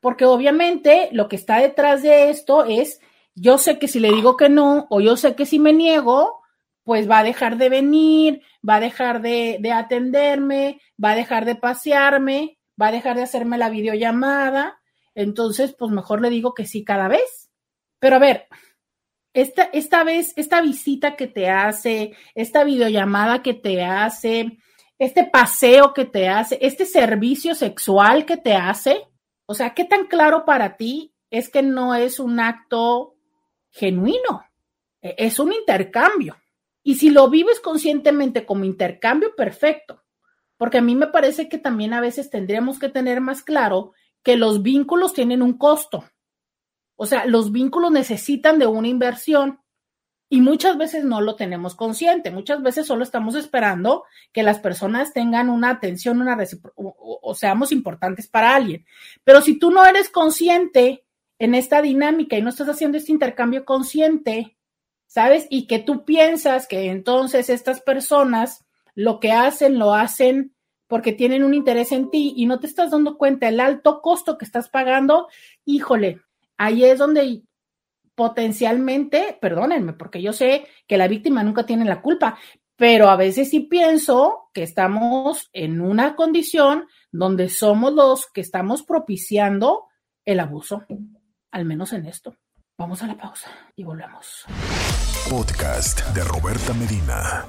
porque obviamente lo que está detrás de esto es, yo sé que si le digo que no, o yo sé que si me niego, pues va a dejar de venir, va a dejar de, de atenderme, va a dejar de pasearme, va a dejar de hacerme la videollamada. Entonces, pues mejor le digo que sí cada vez. Pero a ver, esta, esta vez, esta visita que te hace, esta videollamada que te hace, este paseo que te hace, este servicio sexual que te hace, o sea, ¿qué tan claro para ti es que no es un acto genuino? E, es un intercambio. Y si lo vives conscientemente como intercambio, perfecto. Porque a mí me parece que también a veces tendríamos que tener más claro que los vínculos tienen un costo. O sea, los vínculos necesitan de una inversión y muchas veces no lo tenemos consciente. Muchas veces solo estamos esperando que las personas tengan una atención, una o, o seamos importantes para alguien. Pero si tú no eres consciente en esta dinámica y no estás haciendo este intercambio consciente, ¿sabes? Y que tú piensas que entonces estas personas lo que hacen, lo hacen porque tienen un interés en ti y no te estás dando cuenta el alto costo que estás pagando, híjole, ahí es donde potencialmente, perdónenme, porque yo sé que la víctima nunca tiene la culpa, pero a veces sí pienso que estamos en una condición donde somos los que estamos propiciando el abuso, al menos en esto. Vamos a la pausa y volvemos. Podcast de Roberta Medina.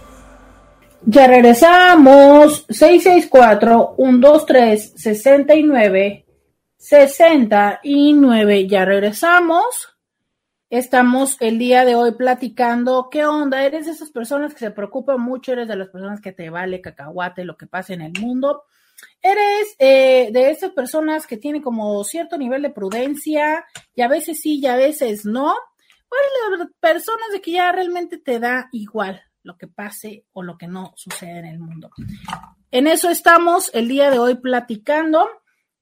Ya regresamos. 664-123-69 69. Ya regresamos. Estamos el día de hoy platicando qué onda. Eres de esas personas que se preocupan mucho, eres de las personas que te vale cacahuate lo que pasa en el mundo. Eres eh, de esas personas que tienen como cierto nivel de prudencia y a veces sí y a veces no. O de personas de que ya realmente te da igual lo que pase o lo que no sucede en el mundo. En eso estamos el día de hoy platicando.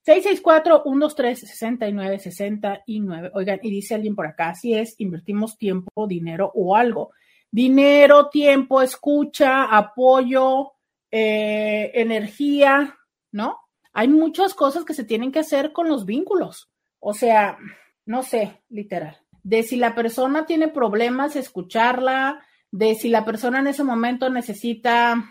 664-123-6969. Oigan, y dice alguien por acá, si es, invertimos tiempo, dinero o algo. Dinero, tiempo, escucha, apoyo, eh, energía, ¿no? Hay muchas cosas que se tienen que hacer con los vínculos. O sea, no sé, literal. De si la persona tiene problemas, escucharla, de si la persona en ese momento necesita,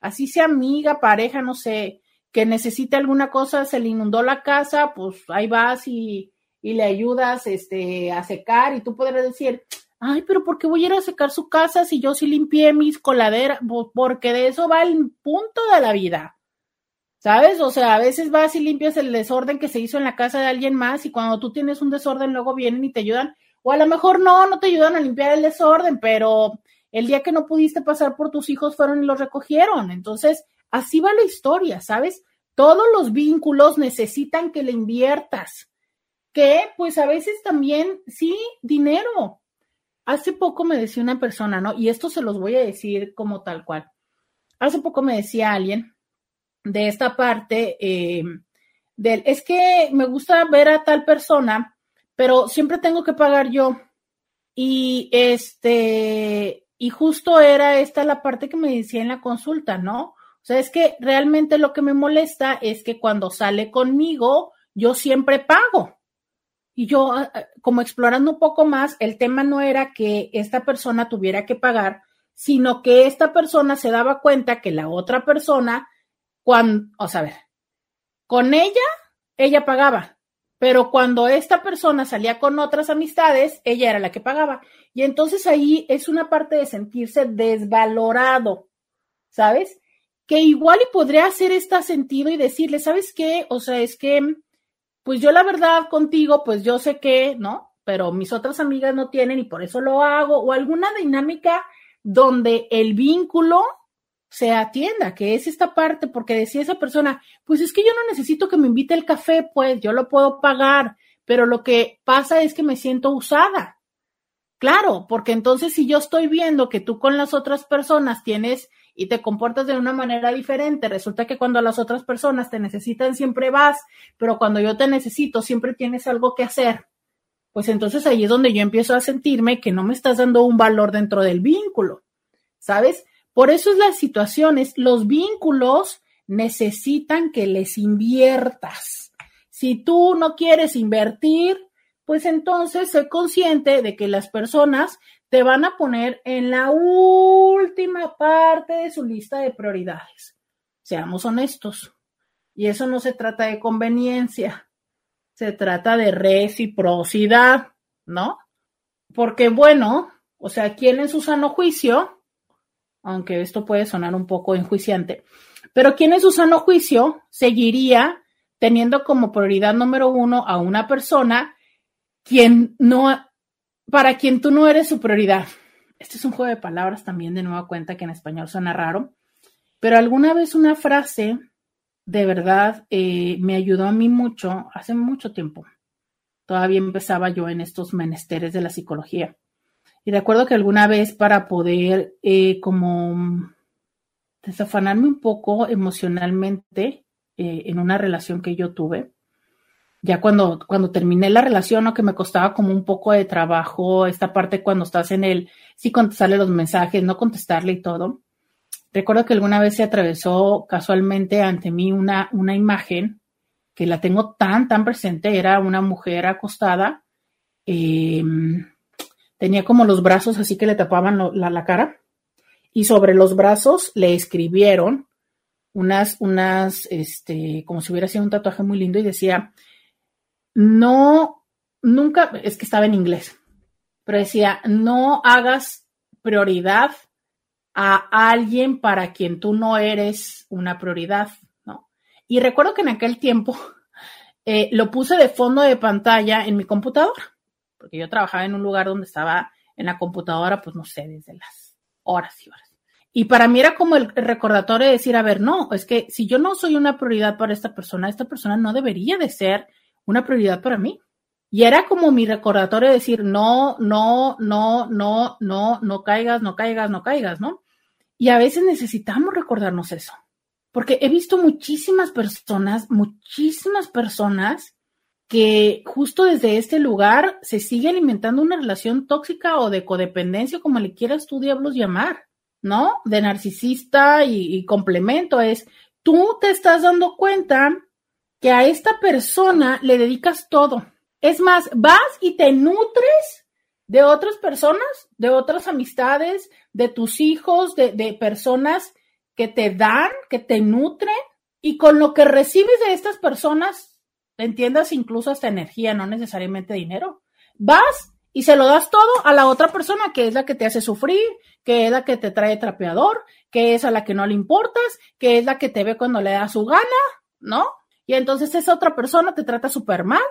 así sea amiga, pareja, no sé, que necesite alguna cosa, se le inundó la casa, pues ahí vas y, y le ayudas este, a secar y tú podrás decir, ay, pero ¿por qué voy a ir a secar su casa si yo sí limpié mis coladeras? Pues porque de eso va el punto de la vida. ¿Sabes? O sea, a veces vas y limpias el desorden que se hizo en la casa de alguien más y cuando tú tienes un desorden luego vienen y te ayudan. O a lo mejor no, no te ayudan a limpiar el desorden, pero el día que no pudiste pasar por tus hijos fueron y los recogieron. Entonces, Así va la historia, ¿sabes? Todos los vínculos necesitan que le inviertas, que pues a veces también, sí, dinero. Hace poco me decía una persona, ¿no? Y esto se los voy a decir como tal cual. Hace poco me decía alguien de esta parte eh, del, es que me gusta ver a tal persona, pero siempre tengo que pagar yo. Y este, y justo era esta la parte que me decía en la consulta, ¿no? O sea, es que realmente lo que me molesta es que cuando sale conmigo, yo siempre pago. Y yo, ah, ah, como explorando un poco más, el tema no era que esta persona tuviera que pagar, sino que esta persona se daba cuenta que la otra persona, cuando, o sea, ver, con ella, ella pagaba, pero cuando esta persona salía con otras amistades, ella era la que pagaba. Y entonces ahí es una parte de sentirse desvalorado, ¿sabes? que igual y podría hacer este sentido y decirle, ¿sabes qué? O sea, es que, pues yo la verdad contigo, pues yo sé que, ¿no? pero mis otras amigas no tienen y por eso lo hago, o alguna dinámica donde el vínculo se atienda, que es esta parte, porque decía esa persona, pues es que yo no necesito que me invite el café, pues yo lo puedo pagar, pero lo que pasa es que me siento usada. Claro, porque entonces si yo estoy viendo que tú con las otras personas tienes y te comportas de una manera diferente, resulta que cuando las otras personas te necesitan siempre vas, pero cuando yo te necesito siempre tienes algo que hacer, pues entonces ahí es donde yo empiezo a sentirme que no me estás dando un valor dentro del vínculo, ¿sabes? Por eso es las situaciones, los vínculos necesitan que les inviertas. Si tú no quieres invertir, pues entonces sé consciente de que las personas te van a poner en la última parte de su lista de prioridades. Seamos honestos. Y eso no se trata de conveniencia se trata de reciprocidad, ¿no? Porque bueno, o sea, ¿quién en su sano juicio, aunque esto puede sonar un poco enjuiciante, pero ¿quién en su sano juicio seguiría teniendo como prioridad número uno a una persona quien no, para quien tú no eres su prioridad? Este es un juego de palabras también de nueva cuenta que en español suena raro, pero alguna vez una frase de verdad eh, me ayudó a mí mucho hace mucho tiempo. Todavía empezaba yo en estos menesteres de la psicología. Y recuerdo que alguna vez para poder eh, como desafanarme un poco emocionalmente eh, en una relación que yo tuve, ya cuando, cuando terminé la relación, o que me costaba como un poco de trabajo, esta parte cuando estás en el, sí contestarle los mensajes, no contestarle y todo, Recuerdo que alguna vez se atravesó casualmente ante mí una, una imagen que la tengo tan, tan presente. Era una mujer acostada. Em, tenía como los brazos así que le tapaban la, cara. Y sobre los brazos le escribieron unas, unas, este, como si hubiera sido un tatuaje muy lindo y decía, no, nunca, es que estaba en inglés, pero decía, no hagas prioridad a alguien para quien tú no eres una prioridad, ¿no? Y recuerdo que en aquel tiempo eh, lo puse de fondo de pantalla en mi computadora, porque yo trabajaba en un lugar donde estaba en la computadora, pues no sé, desde las horas y horas. Y para mí era como el recordatorio de decir, a ver, no, es que si yo no soy una prioridad para esta persona, esta persona no debería de ser una prioridad para mí. Y era como mi recordatorio de decir, no, no, no, no, no, no caigas, no caigas, no caigas, ¿no? Y a veces necesitamos recordarnos eso, porque he visto muchísimas personas, muchísimas personas que justo desde este lugar se sigue alimentando una relación tóxica o de codependencia, como le quieras tú diablos llamar, ¿no? De narcisista y, y complemento es, tú te estás dando cuenta que a esta persona le dedicas todo. Es más, vas y te nutres de otras personas, de otras amistades, de tus hijos, de, personas que te dan, que te nutren, y con lo que recibes de estas personas, entiendas incluso hasta energía, no necesariamente dinero. Vas y se lo das todo a la otra persona que es la que te hace sufrir, que es la que te trae trapeador, que es a la que no le importas, que es la que te ve cuando le da su gana, ¿no? Y entonces esa otra persona te trata súper mal.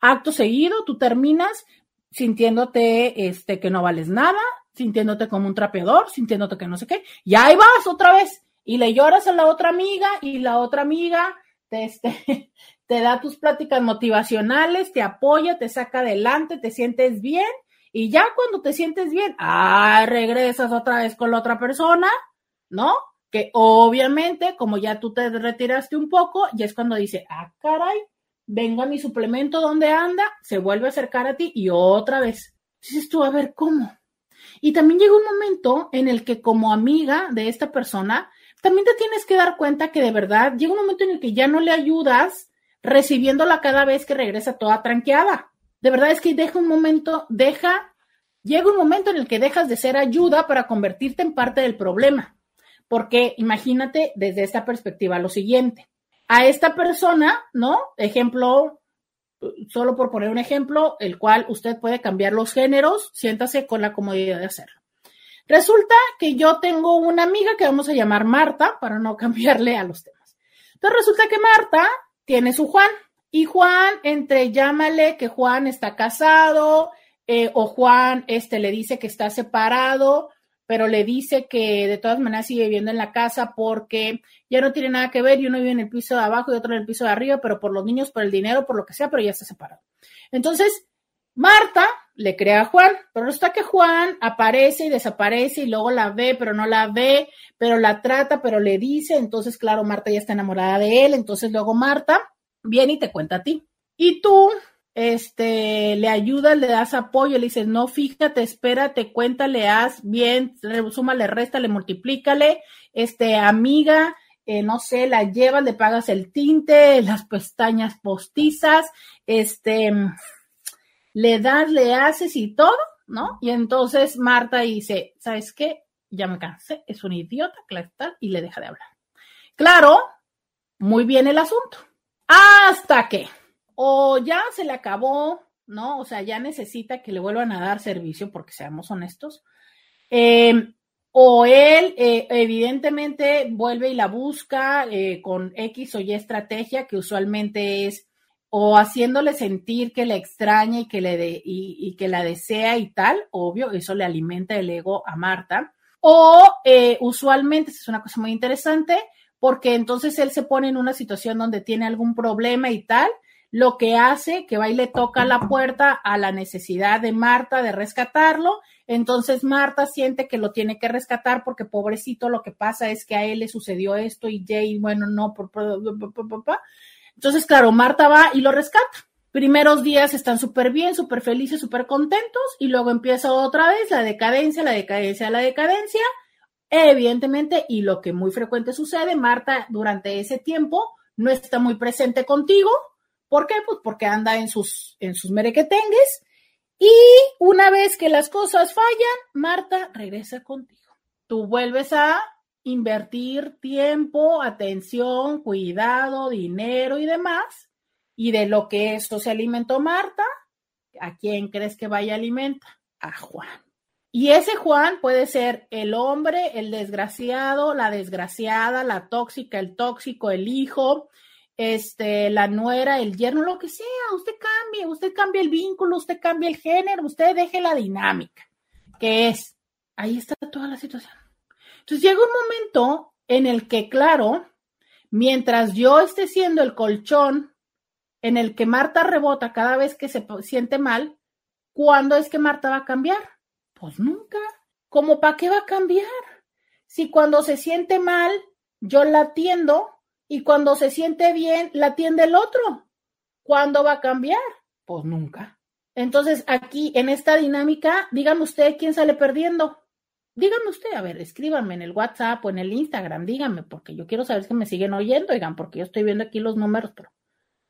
Acto seguido, tú terminas sintiéndote este, que no vales nada, sintiéndote como un trapeador, sintiéndote que no sé qué, y ahí vas otra vez, y le lloras a la otra amiga, y la otra amiga te, este, te da tus pláticas motivacionales, te apoya, te saca adelante, te sientes bien, y ya cuando te sientes bien, ah, regresas otra vez con la otra persona, ¿no? Que obviamente, como ya tú te retiraste un poco, ya es cuando dice, ah, caray, venga mi suplemento, ¿dónde anda? Se vuelve a acercar a ti y otra vez. Dices tú, a ver, ¿cómo? Y también llega un momento en el que como amiga de esta persona, también te tienes que dar cuenta que de verdad llega un momento en el que ya no le ayudas recibiéndola cada vez que regresa toda tranqueada. De verdad es que deja un momento, deja, llega un momento en el que dejas de ser ayuda para convertirte en parte del problema. Porque imagínate desde esta perspectiva lo siguiente a esta persona, ¿no? Ejemplo, solo por poner un ejemplo, el cual usted puede cambiar los géneros, siéntase con la comodidad de hacerlo. Resulta que yo tengo una amiga que vamos a llamar Marta para no cambiarle a los temas. Entonces resulta que Marta tiene su Juan Y Juan, entre llámale que Juan está casado, eh, o Juan este, le dice que está separado, pero le dice que de todas maneras sigue viviendo en la casa porque ya no tiene nada que ver y uno vive en el piso de abajo y otro en el piso de arriba, pero por los niños, por el dinero, por lo que sea, pero ya está separado. Entonces, Marta le crea a Juan, pero está que Juan aparece y desaparece y luego la ve, pero no la ve, pero la trata, pero le dice, entonces claro, Marta ya está enamorada de él, entonces luego Marta viene y te cuenta a ti. Y tú, este, le ayudas, le das apoyo, le dices, no, fíjate, espérate, cuéntale, haz bien, súmale, réstale, multiplícale, este, amiga, eh, no sé, la llevas, le pagas el tinte, las pestañas postizas, este, le das, le haces y todo, ¿no? Y entonces Marta dice, ¿sabes qué? Ya me cansé, es un idiota, claro, y le deja de hablar. Claro, muy bien el asunto. Hasta que, o ya se le acabó, ¿no? O sea, ya necesita que le vuelvan a dar servicio, porque seamos honestos. Em, o él, eh, evidentemente, vuelve y la busca eh, con X o Y estrategia, que usualmente es o haciéndole sentir que le extraña y que, le de, y, que la desea y tal, obvio, eso le alimenta el ego a Marta. O eh, usualmente, es una cosa muy interesante, porque entonces él se pone en una situación donde tiene algún problema y tal, lo que hace que va y le toca la puerta a la necesidad de Marta de rescatarlo. Entonces Marta siente que lo tiene que rescatar porque pobrecito lo que pasa es que a él le sucedió esto y Jay, bueno, no, por, entonces, claro, Marta va y lo rescata. Primeros días están súper bien, súper felices, súper contentos y luego empieza otra vez la decadencia, la decadencia, la decadencia. Evidentemente, y lo que muy frecuente sucede, Marta durante ese tiempo no está muy presente contigo. ¿Por qué? Pues porque anda en sus, en merequetengues. Y una vez que las cosas fallan, Marta regresa contigo. Tú vuelves a invertir tiempo, atención, cuidado, dinero y demás. Y de lo que esto se alimentó Marta, ¿a quién crees que vaya a alimentar? A Juan. Y ese Juan puede ser el hombre, el desgraciado, la desgraciada, la tóxica, el tóxico, el hijo, este, la nuera, el yerno, lo que sea. Usted cambie, usted cambia el vínculo, usted cambia el género, usted deje la dinámica, que es, ahí está toda la situación. Entonces llega un momento en el que, claro, mientras yo esté siendo el colchón en el que Marta rebota cada vez que se siente mal, ¿cuándo es que Marta va a cambiar? Pues nunca. ¿Cómo para qué va a cambiar? Si cuando se siente mal, yo la atiendo y cuando se siente bien, la atiende el otro. ¿Cuándo va a cambiar? Pues nunca. Entonces, aquí en esta dinámica, dígame usted quién sale perdiendo. Dígame usted, a ver, escríbanme en el WhatsApp o en el Instagram, díganme, porque yo quiero saber si me siguen oyendo, oigan, porque yo estoy viendo aquí los números, pero,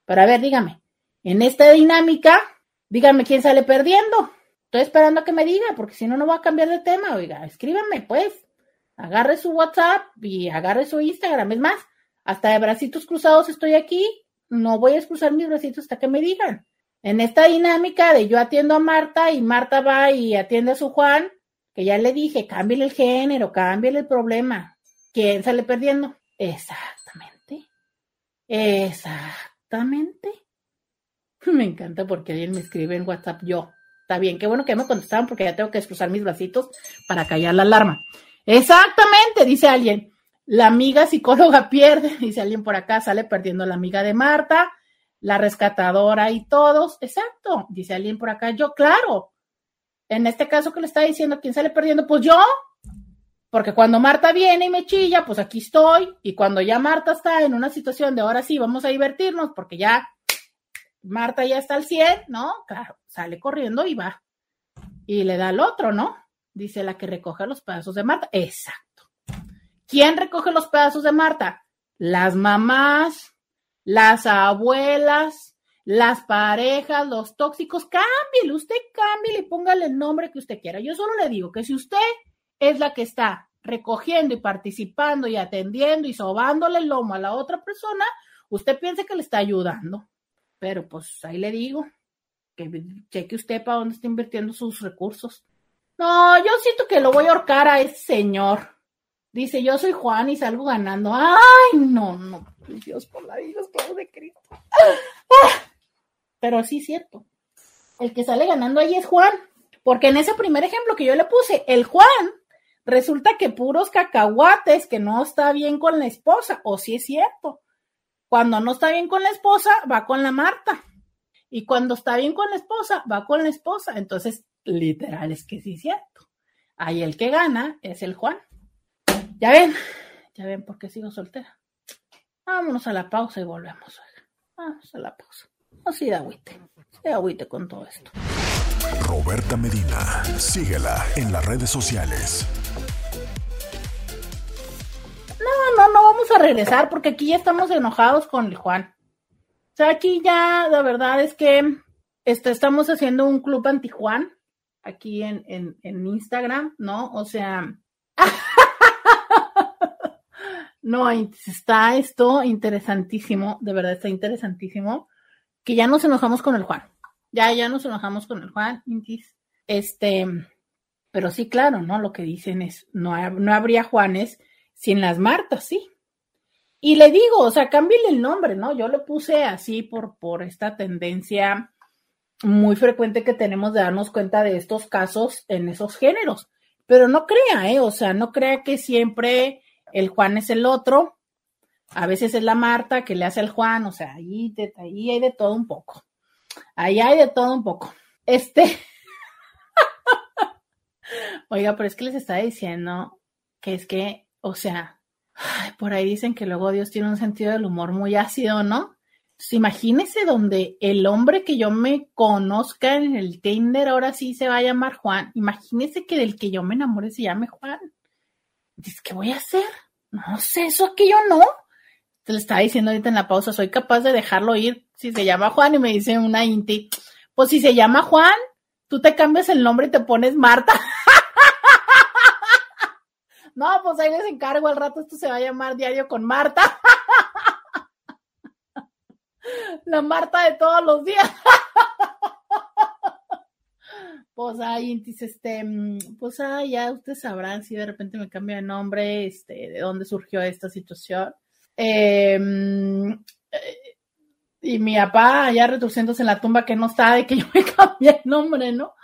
pero a ver, dígame, en esta dinámica, díganme quién sale perdiendo. Estoy esperando a que me diga, porque si no, no voy a cambiar de tema, oiga, escríbanme, pues, agarre su WhatsApp y agarre su Instagram. Es más, hasta de bracitos cruzados estoy aquí, no voy a cruzar mis bracitos hasta que me digan. En esta dinámica de yo atiendo a Marta y Marta va y atiende a su Juan, que ya le dije, cámbiale el género, cámbiale el problema. ¿Quién sale perdiendo? Exactamente. Exactamente. Me encanta porque alguien me escribe en WhatsApp yo. Está bien, qué bueno que me contestaron porque ya tengo que cruzar mis bracitos para callar la alarma. Exactamente, dice alguien. La amiga psicóloga pierde, dice alguien por acá, sale perdiendo la amiga de Marta, la rescatadora y todos. Exacto, dice alguien por acá. Yo, claro, en este caso que le está diciendo, ¿quién sale perdiendo? Pues yo, porque cuando Marta viene y me chilla, pues aquí estoy, y cuando ya Marta está en una situación de ahora sí, vamos a divertirnos, porque ya Marta ya está al 100, ¿no? Claro, sale corriendo y va. Y le da al otro, ¿no? Dice la que recoge los pedazos de Marta. Exacto. ¿Quién recoge los pedazos de Marta? Las mamás, las abuelas, las parejas, los tóxicos, cámbiale, usted cámbiale y póngale el nombre que usted quiera. Yo solo le digo que si usted es la que está recogiendo y participando y atendiendo y sobándole el lomo a la otra persona, usted piense que le está ayudando. Pero pues ahí le digo que cheque usted para dónde está invirtiendo sus recursos. No, yo siento que lo voy a ahorcar a ese señor. Dice, yo soy Juan y salgo ganando. Ay, no, no, Dios por la vida, de Cristo. Ah. Pero sí es cierto. El que sale ganando ahí es Juan, porque en ese primer ejemplo que yo le puse, el Juan resulta que puros cacahuates, que no está bien con la esposa, o sí es cierto. Cuando no está bien con la esposa, va con la Marta. Y cuando está bien con la esposa, va con la esposa. Entonces, literal es que sí es cierto. Ahí el que gana es el Juan. Ya ven, ya ven por qué sigo soltera. Vámonos a la pausa y volvemos. Vamos a la pausa. Así de agüite. De agüite con todo esto. Roberta Medina. Síguela en las redes sociales. No, no, no vamos a regresar porque aquí ya estamos enojados con el Juan. O sea, aquí ya la verdad es que este, estamos haciendo un club anti-Juan aquí en, en, en Instagram, ¿no? O sea, no, está esto interesantísimo, de verdad está interesantísimo, que ya nos enojamos con el Juan. Ya, ya nos enojamos con el Juan, Este, pero sí, claro, ¿no? Lo que dicen es, no, no habría Juanes sin las Martas, sí. Y le digo, o sea, cámbiale el nombre, ¿no? Yo le puse así por, por esta tendencia muy frecuente que tenemos de darnos cuenta de estos casos en esos géneros. Pero no crea, ¿eh? O sea, no crea que siempre el Juan es el otro. A veces es la Marta que le hace al Juan, o sea, ahí, ahí hay de todo un poco. Ahí hay de todo un poco. Este. Oiga, pero es que les está diciendo que es que, o sea, por ahí dicen que luego Dios tiene un sentido del humor muy ácido, ¿no? imagínese donde el hombre que yo me conozca en el Tinder ahora sí se va a llamar Juan. Imagínese que del que yo me enamore se llame Juan. Dice, ¿qué voy a hacer? No sé, eso que yo no. Te le estaba diciendo ahorita en la pausa, soy capaz de dejarlo ir si se llama Juan y me dice una Inti. Pues si se llama Juan, tú te cambias el nombre y te pones Marta. no, pues ahí les encargo, al rato esto se va a llamar Diario con Marta. La Marta de todos los días. Pues ahí, este, mm, pues ah, ya ustedes sabrán si de repente me cambia de nombre, este, de dónde surgió esta situación. Em, eh, y mi papá ya retorciéndose en la tumba que no de que yo me cambié el nombre, ¿no?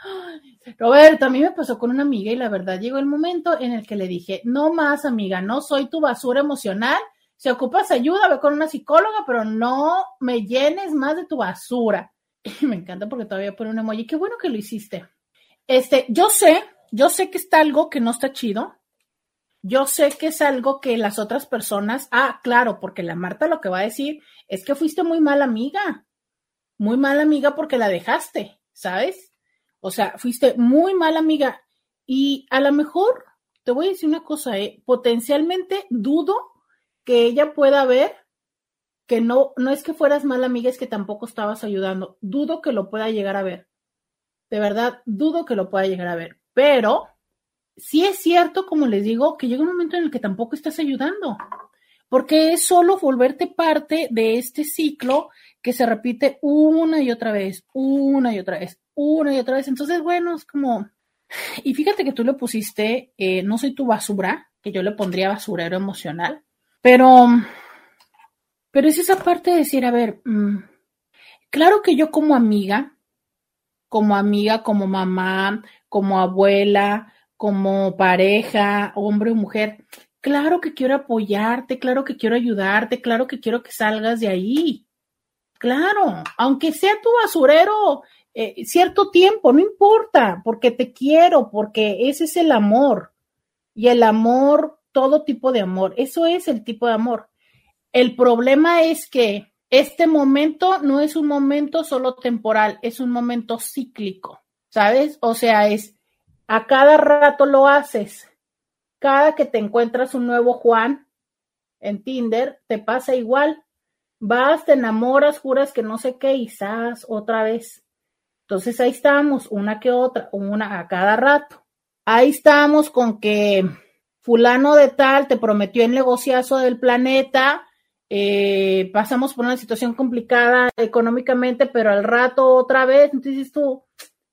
Roberto, a mí me pasó con una amiga y la verdad llegó el momento en el que le dije, no más amiga, no soy tu basura emocional si ocupas ayuda, ve con una psicóloga, pero no me llenes más de tu basura. Y me encanta porque todavía pone un emoji. Qué bueno que lo hiciste. Este, yo sé, yo sé que está algo que no está chido. Yo sé que es algo que las otras personas, ah, claro, porque la Marta lo que va a decir es que fuiste muy mala amiga. Muy mala amiga porque la dejaste, ¿sabes? O sea, fuiste muy mala amiga. Y a lo mejor, te voy a decir una cosa, ¿eh? potencialmente dudo que ella pueda ver que no, no es que fueras mala amiga, es que tampoco estabas ayudando. Dudo que lo pueda llegar a ver. De verdad, dudo que lo pueda llegar a ver. Pero sí es cierto, como les digo, que llega un momento en el que tampoco estás ayudando. Porque es solo volverte parte de este ciclo que se repite una y otra vez, una y otra vez, una y otra vez. Entonces, bueno, es como. Y fíjate que tú le pusiste, eh, no soy tu basura, que yo le pondría basurero emocional pero, pero es esa parte de decir, a ver, mm, claro que yo como amiga, como amiga, como mamá, como abuela, como pareja, hombre o mujer, claro que quiero apoyarte, claro que quiero ayudarte, claro que quiero que salgas de ahí. Claro, aunque sea tu basurero eh, cierto tiempo, no importa, porque te quiero, porque ese es el amor. Y el amor todo tipo de amor. Eso es el tipo de amor. El problema es que este momento no es un momento solo temporal, es un momento cíclico, ¿sabes? O sea, es a cada rato lo haces. Cada que te encuentras un nuevo Juan en Tinder, te pasa igual. Vas, te enamoras, juras que no sé qué, y otra vez. Entonces ahí estamos, una que otra, una a cada rato. Ahí estamos con que fulano de tal te prometió el negociazo del planeta, eh, pasamos por una situación complicada económicamente, pero al rato otra vez, entonces tú,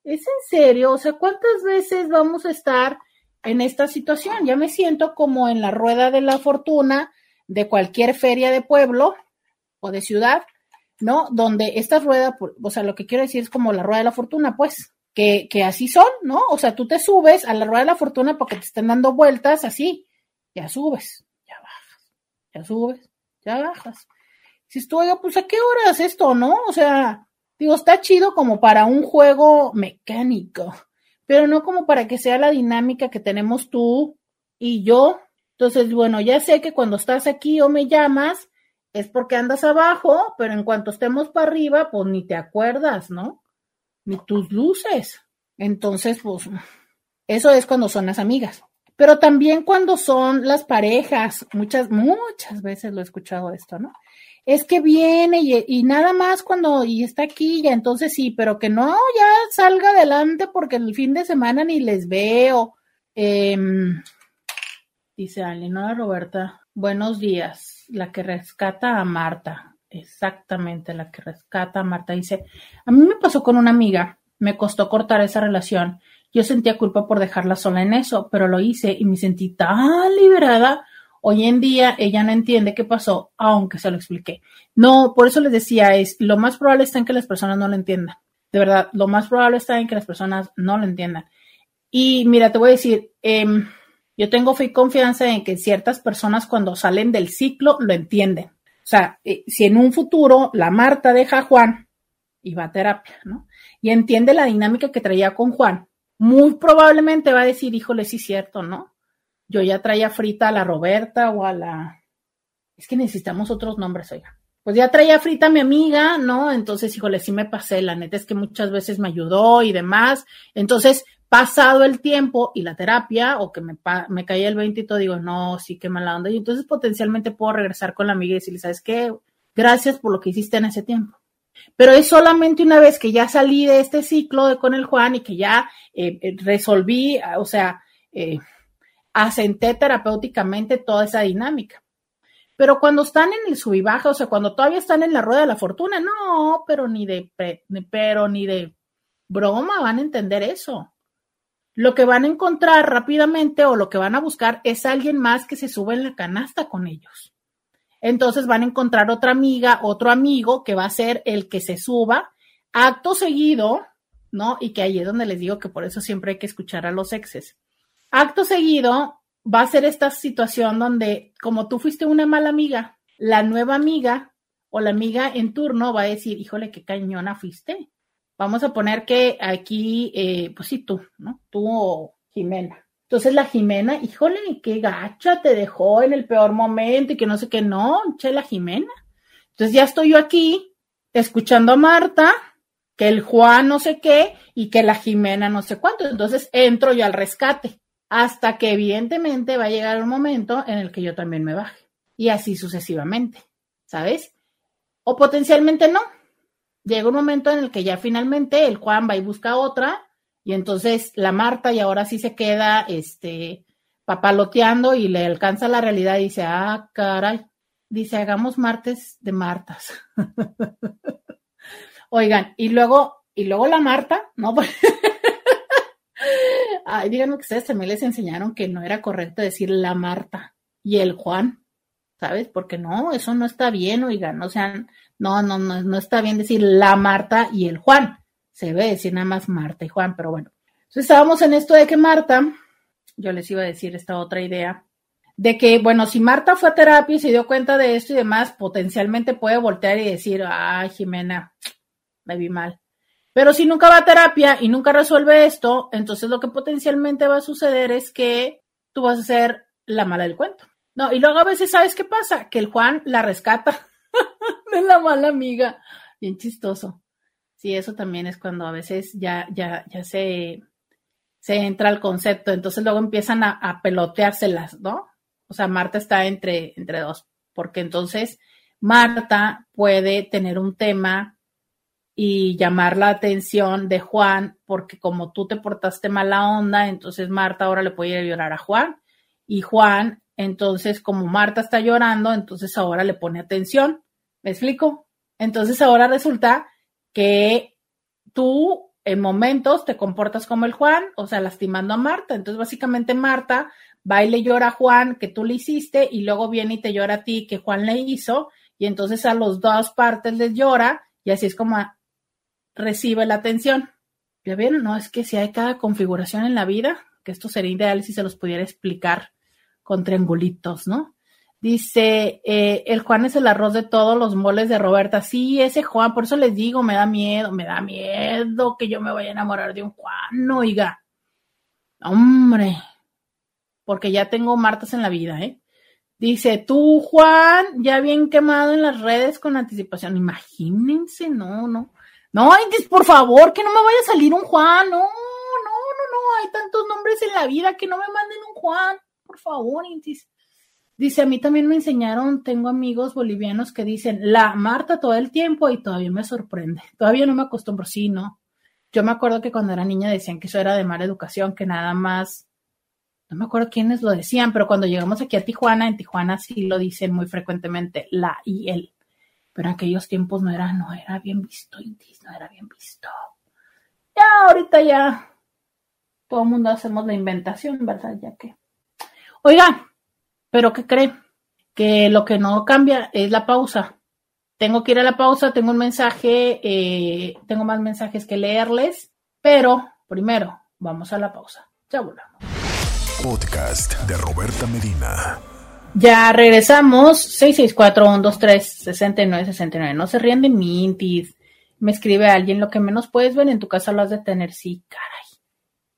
¿es en serio? O sea, ¿cuántas veces vamos a estar en esta situación? Ya me siento como en la rueda de la fortuna de cualquier feria de pueblo o de ciudad, ¿no? Donde esta rueda, o sea, lo que quiero decir es como la rueda de la fortuna, pues, que, que así son, ¿no? O sea, tú te subes a la rueda de la fortuna porque te están dando vueltas así, ya subes, ya bajas, ya subes, ya bajas. Si estoy, pues a qué horas esto, ¿no? O sea, digo, está chido como para un juego mecánico, pero no como para que sea la dinámica que tenemos tú y yo. Entonces, bueno, ya sé que cuando estás aquí o me llamas, es porque andas abajo, pero en cuanto estemos para arriba, pues ni te acuerdas, ¿no? Ni tus luces. Entonces, pues, eso es cuando son las amigas. Pero también cuando son las parejas, muchas, muchas veces lo he escuchado esto, ¿no? Es que viene y, nada más cuando y está aquí, ya entonces sí, pero que no, ya salga adelante porque el fin de semana ni les veo. Em, dice Alinora Roberta, buenos días la que rescata a Marta, exactamente la que rescata a Marta. Dice, a mí me pasó con una amiga, me costó cortar esa relación. Yo sentía culpa por dejarla sola en eso, pero lo hice y me sentí tan liberada. Hoy en día ella no entiende qué pasó, aunque se lo expliqué. No, por eso les decía, es lo más probable está en que las personas no lo entiendan. De verdad, lo más probable está en que las personas no lo entiendan. Y mira, te voy a decir, eh, yo tengo fe confianza en que ciertas personas cuando salen del ciclo lo entienden. O sea, eh, si en un futuro la Marta deja a Juan y va a terapia, ¿no? Y entiende la dinámica que traía con Juan, muy probablemente va a decir, híjole, sí es cierto, ¿no? Yo ya traía frita a la Roberta o a la... Es que necesitamos otros nombres, oiga. Pues ya traía frita a mi amiga, ¿no? Entonces, híjole, sí me pasé, la neta es que muchas veces me ayudó y demás. Entonces, pasado el tiempo y la terapia, o que me, me caía el 20 y todo, digo, no, sí, qué mala onda. Y entonces potencialmente puedo regresar con la amiga y decirle, ¿sabes qué? Gracias por lo que hiciste en ese tiempo. Pero es solamente una vez que ya salí de este ciclo con el Juan y que ya eh, eh, resolví, o sea, eh, asenté terapéuticamente toda esa dinámica. Pero cuando están en el sub y baja, o sea, cuando todavía están en la rueda de la fortuna, no, pero ni de, pero ni de broma van a entender eso lo que van a encontrar rápidamente o lo que van a buscar es alguien más que se suba en la canasta con ellos. Entonces van a encontrar otra amiga, otro amigo que va a ser el que se suba acto seguido, ¿no? Y que ahí es donde les digo que por eso siempre hay que escuchar a los exes. Acto seguido va a ser esta situación donde, como tú fuiste una mala amiga, la nueva amiga o la amiga en turno va a decir, híjole, qué cañona fuiste. Vamos a poner que aquí, eh, pues sí, tú, ¿no? Tú o Jimena. Entonces la Jimena, híjole, qué gacha te dejó en el peor momento y que no sé qué, no, che, la Jimena. Entonces ya estoy yo aquí escuchando a Marta, que el Juan no sé qué y que la Jimena no sé cuánto. Entonces entro yo al rescate hasta que evidentemente va a llegar un momento en el que yo también me baje y así sucesivamente, ¿sabes? O potencialmente no, llega un momento en el que ya finalmente el Juan va y busca otra y entonces la Marta y ahora sí se queda este papaloteando y le alcanza la realidad y dice, ah, caray, dice, hagamos martes de Martas. Oigan, y luego, y luego la Marta, ¿no? Ay, díganme que ustedes también les enseñaron que no era correcto decir la Marta y el Juan, ¿sabes? Porque no, eso no está bien, oigan, o sea, no, no, no, no está bien decir la Marta y el Juan. Se debe decir nada más Marta y Juan, pero bueno. Entonces estábamos en esto de que Marta, yo les iba a decir esta otra idea, de que, bueno, si Marta fue a terapia y se dio cuenta de esto y demás, potencialmente puede voltear y decir, ay, Jimena, me vi mal. Pero si nunca va a terapia y nunca resuelve esto, entonces lo que potencialmente va a suceder es que tú vas a ser la mala del cuento. No, y luego a veces, ¿sabes qué pasa? Que el Juan la rescata de la mala amiga. Bien chistoso. Sí, eso también es cuando a veces ya, ya, ya se, se entra al concepto. Entonces luego empiezan a, a peloteárselas, ¿no? O sea, Marta está entre, entre dos, porque entonces Marta puede tener un tema y llamar la atención de Juan, porque como tú te portaste mala onda, entonces Marta ahora le puede ir a llorar a Juan. Y Juan, entonces, como Marta está llorando, entonces ahora le pone atención. ¿Me explico? Entonces ahora resulta que tú en momentos te comportas como el Juan, o sea, lastimando a Marta. Entonces básicamente Marta va y le llora a Juan que tú le hiciste y luego viene y te llora a ti que Juan le hizo y entonces a los dos partes les llora y así es como recibe la atención. ¿Ya vieron? No, es que si hay cada configuración en la vida, que esto sería ideal si se los pudiera explicar con triangulitos, ¿no? Dice, eh, el Juan es el arroz de todos los moles de Roberta. Sí, ese Juan, por eso les digo, me da miedo, me da miedo que yo me vaya a enamorar de un Juan, oiga. Hombre, porque ya tengo martas en la vida, ¿eh? Dice, tú, Juan, ya bien quemado en las redes con anticipación. Imagínense, no, no. No, por favor, que no me vaya a salir un Juan. No, no, no, no. Hay tantos nombres en la vida que no me manden un Juan. Por favor, Intis. Dice, a mí también me enseñaron, tengo amigos bolivianos que dicen la Marta todo el tiempo y todavía me sorprende. Todavía no me acostumbro, sí, no. Yo me acuerdo que cuando era niña decían que eso era de mala educación, que nada más, no me acuerdo quiénes lo decían, pero cuando llegamos aquí a Tijuana, en Tijuana sí lo dicen muy frecuentemente, la y el. Pero en aquellos tiempos no era, no era bien visto, no era bien visto. Ya, ahorita ya todo el mundo hacemos la inventación, ¿verdad? Ya que. Oiga, pero ¿qué cree? Que lo que no cambia es la pausa. Tengo que ir a la pausa, tengo un mensaje, eh, tengo más mensajes que leerles, pero primero vamos a la pausa. Ya volvamos. Podcast de Roberta Medina. Ya regresamos. 664-123-6969. No se rían de mintis. Me escribe alguien, lo que menos puedes ver en tu casa lo has de tener. Sí, caray.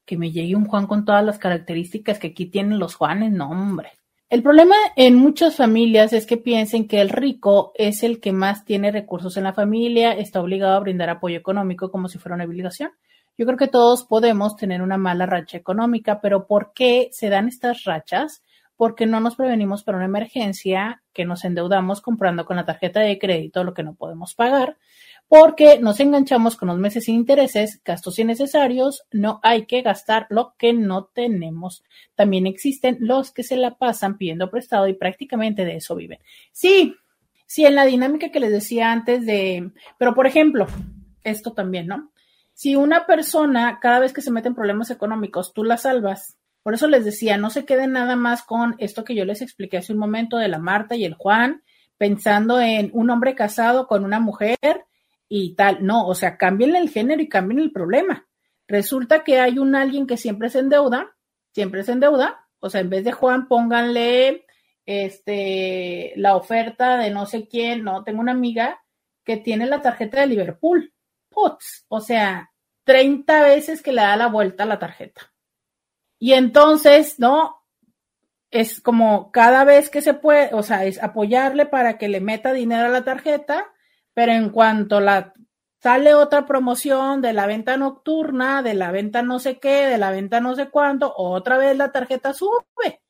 Que me llegue un Juan con todas las características que aquí tienen los Juanes. No, hombre. El problema en muchas familias es que piensen que el rico es el que más tiene recursos en la familia, está obligado a brindar apoyo económico como si fuera una obligación. Yo creo que todos podemos tener una mala racha económica, pero ¿por qué se dan estas rachas? Porque no nos prevenimos para una emergencia, que nos endeudamos comprando con la tarjeta de crédito lo que no podemos pagar, porque nos enganchamos con los meses sin intereses, gastos innecesarios, no hay que gastar lo que no tenemos. También existen los que se la pasan pidiendo prestado y prácticamente de eso viven. Sí, sí, en la dinámica que les decía antes de, pero por ejemplo, esto también, ¿no? Si una persona cada vez que se mete en problemas económicos, tú la salvas. Por eso les decía, no se queden nada más con esto que yo les expliqué hace un momento de la Marta y el Juan, pensando en un hombre casado con una mujer y tal. No, o sea, cambien el género y cambien el problema. Resulta que hay un alguien que siempre se endeuda, siempre se endeuda, o sea, en vez de Juan, pónganle este la oferta de no sé quién, no, tengo una amiga que tiene la tarjeta de Liverpool, Putz, o sea, 30 veces que le da la vuelta a la tarjeta. Y entonces, ¿no? Es como cada vez que se puede, o sea, es apoyarle para que le meta dinero a la tarjeta pero en cuanto la sale otra promoción de la venta nocturna, de la venta no sé qué, de la venta no sé cuánto, otra vez la tarjeta sube.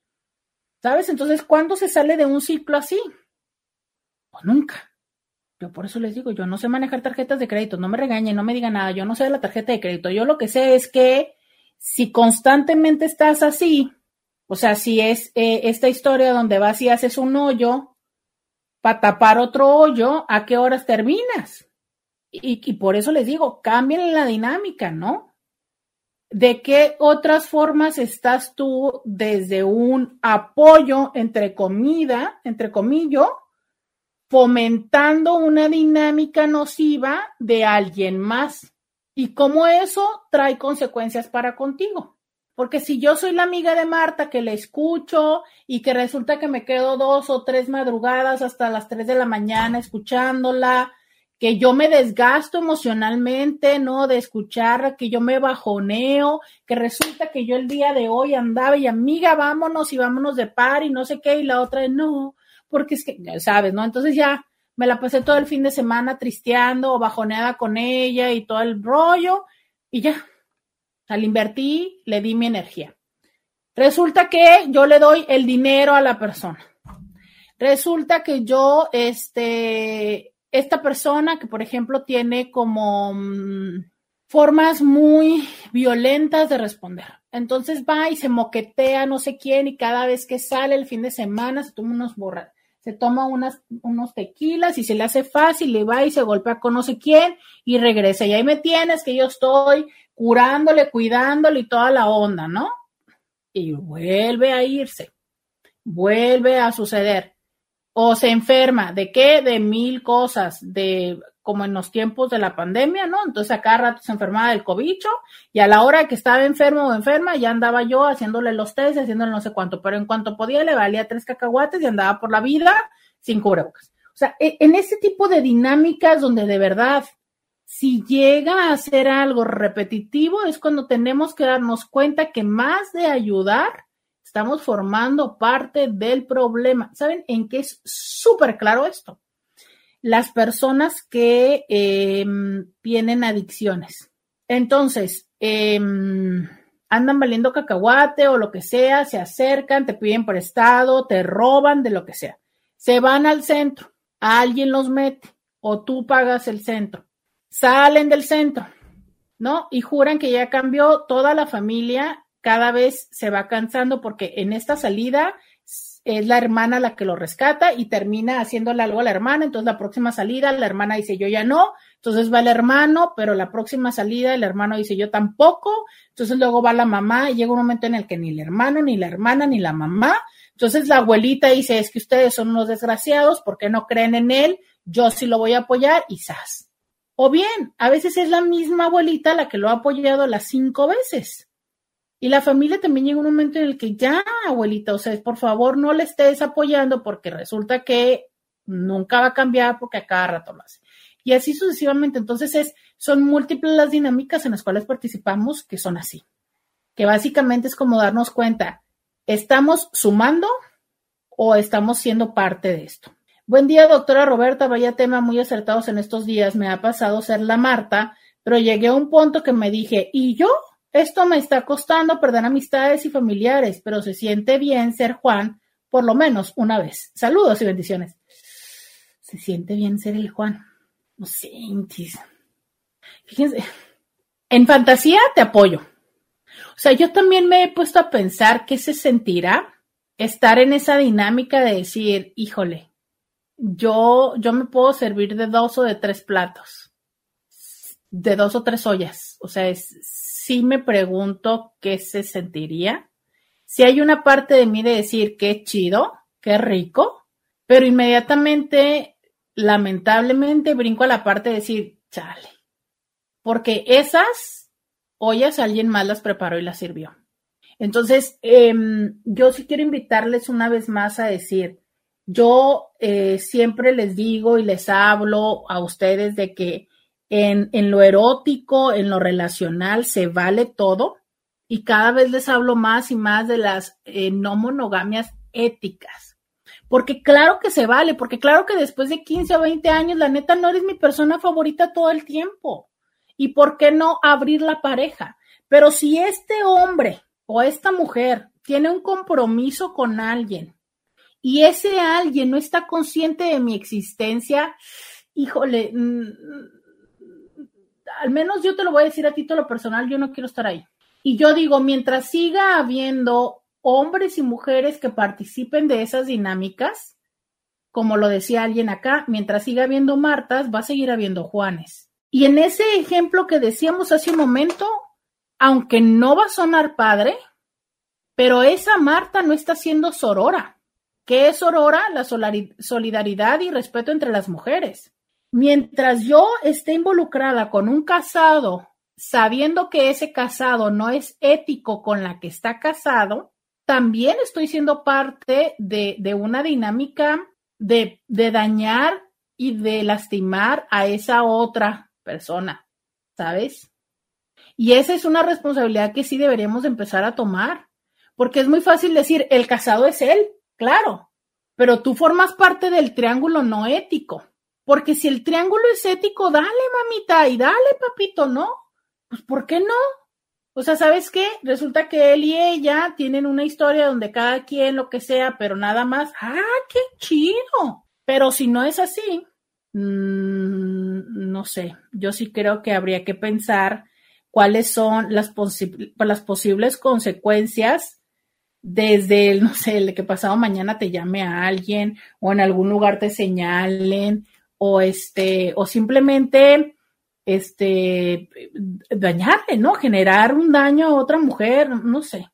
¿Sabes? Entonces, ¿cuándo se sale de un ciclo así? Pues nunca. Yo por eso les digo, yo no sé manejar tarjetas de crédito, no me regañen, no me digan nada, yo no sé de la tarjeta de crédito. Yo lo que sé es que si constantemente estás así, o sea, si es eh, esta historia donde vas y haces un hoyo, para tapar otro hoyo, ¿a qué horas terminas? Y, por eso les digo, cambien la dinámica, ¿no? ¿De qué otras formas estás tú desde un apoyo entre comida, entre comillo, fomentando una dinámica nociva de alguien más? Y cómo eso trae consecuencias para contigo. Porque si yo soy la amiga de Marta que le escucho y que resulta que me quedo dos o tres madrugadas hasta las tres de la mañana escuchándola, que yo me desgasto emocionalmente, ¿no? De escuchar, que yo me bajoneo, que resulta que yo el día de hoy andaba y amiga, vámonos y vámonos de par y no sé qué, y la otra no, porque es que, sabes, ¿no? Entonces ya me la pasé todo el fin de semana tristeando o bajoneada con ella y todo el rollo, y ya, al invertir, le di mi energía. Resulta que yo le doy el dinero a la persona. Resulta que yo, este, esta persona que, por ejemplo, tiene como mm, formas muy violentas de responder. Entonces va y se moquetea no sé quién y cada vez que sale el fin de semana se toma unos borras, se toma unas, unos tequilas y se le hace fácil, le va y se golpea con no sé quién y regresa. Y ahí me tienes que yo estoy curándole, cuidándole y toda la onda, ¿no? Y vuelve a irse, vuelve a suceder. o se enferma, ¿de qué? De mil cosas, de como en los tiempos de la pandemia, ¿no? Entonces a cada rato se enfermaba del cobicho y a la hora que estaba enfermo o enferma ya andaba yo haciéndole los test, haciéndole no sé cuánto, pero en cuanto podía le valía tres cacahuates y andaba por la vida sin cubrebocas. O sea, e, en ese tipo de dinámicas donde de verdad, si llega a ser algo repetitivo, es cuando tenemos que darnos cuenta que más de ayudar, estamos formando parte del problema. ¿Saben en qué es súper claro esto? Las personas que em, tienen adicciones. Entonces, em, andan valiendo cacahuate o lo que sea, se acercan, te piden prestado, te roban de lo que sea. Se van al centro, alguien los mete o tú pagas el centro. Salen del centro, ¿no? Y juran que ya cambió toda la familia, cada vez se va cansando porque en esta salida es la hermana la que lo rescata y termina haciéndole algo a la hermana, entonces la próxima salida la hermana dice yo ya no, entonces va el hermano, pero la próxima salida el hermano dice yo tampoco, entonces luego va la mamá y llega un momento en el que ni el hermano, ni la hermana, ni la mamá, entonces la abuelita dice es que ustedes son unos desgraciados porque no creen en él, yo sí lo voy a apoyar y ¡zas! O bien, a veces es la misma abuelita la que lo ha apoyado las cinco veces. Y la familia también llega un momento en el que ya, abuelita, o sea, por favor no le estés apoyando porque resulta que nunca va a cambiar porque a cada rato lo hace. Y así sucesivamente. Entonces, es, son múltiples las dinámicas en las cuales participamos que son así. Que básicamente es como darnos cuenta, ¿estamos sumando o estamos siendo parte de esto? Buen día, doctora Roberta. Vaya tema muy acertados en estos días. Me ha pasado ser la Marta, pero llegué a un punto que me dije, ¿y yo? Esto me está costando perder amistades y familiares, pero se siente bien ser Juan por lo menos una vez. Saludos y bendiciones. Se siente bien ser el Juan. No sé, fíjense, en fantasía te apoyo. O sea, yo también me he puesto a pensar qué se sentirá estar en esa dinámica de decir, híjole, yo, yo me puedo servir de dos o de tres platos, de dos o tres ollas. O sea, es, sí me pregunto qué se sentiría. Si hay una parte de mí de decir qué chido, qué rico, pero inmediatamente, lamentablemente, brinco a la parte de decir, chale, porque esas ollas alguien más las preparó y las sirvió. Entonces, em, yo sí quiero invitarles una vez más a decir, yo eh, siempre les digo y les hablo a ustedes de que en, lo erótico, en lo relacional, se vale todo. Y cada vez les hablo más y más de las eh, no monogamias éticas. Porque claro que se vale, porque claro que después de 15 o 20 años, la neta no eres mi persona favorita todo el tiempo. ¿Y por qué no abrir la pareja? Pero si este hombre o esta mujer tiene un compromiso con alguien y ese alguien no está consciente de mi existencia, híjole, mm, al menos yo te lo voy a decir a título personal, yo no quiero estar ahí. Y yo digo, mientras siga habiendo hombres y mujeres que participen de esas dinámicas, como lo decía alguien acá, mientras siga habiendo Martas, va a seguir habiendo Juanes. Y en ese ejemplo que decíamos hace un momento, aunque no va a sonar padre, pero esa Marta no está siendo sorora. ¿Qué es sorora? La solidaridad y respeto entre las mujeres. Mientras yo esté involucrada con un casado, sabiendo que ese casado no es ético con la que está casado, también estoy siendo parte de, una dinámica de, dañar y de lastimar a esa otra persona, ¿sabes? Y esa es una responsabilidad que sí deberíamos empezar a tomar, porque es muy fácil decir, el casado es él, claro, pero tú formas parte del triángulo no ético. Porque si el triángulo es ético, dale, mamita, y dale, papito, ¿no? Pues, ¿por qué no? O sea, ¿sabes qué? Resulta que él y ella tienen una historia donde cada quien lo que sea, pero nada más. ¡Ah, qué chido! Pero si no es así, mmm, no sé, yo sí creo que habría que pensar cuáles son las, las posibles consecuencias desde el, no sé, el que pasado mañana te llame a alguien o en algún lugar te señalen o este, o simplemente este dañarle, ¿no? Generar un daño a otra mujer, no sé.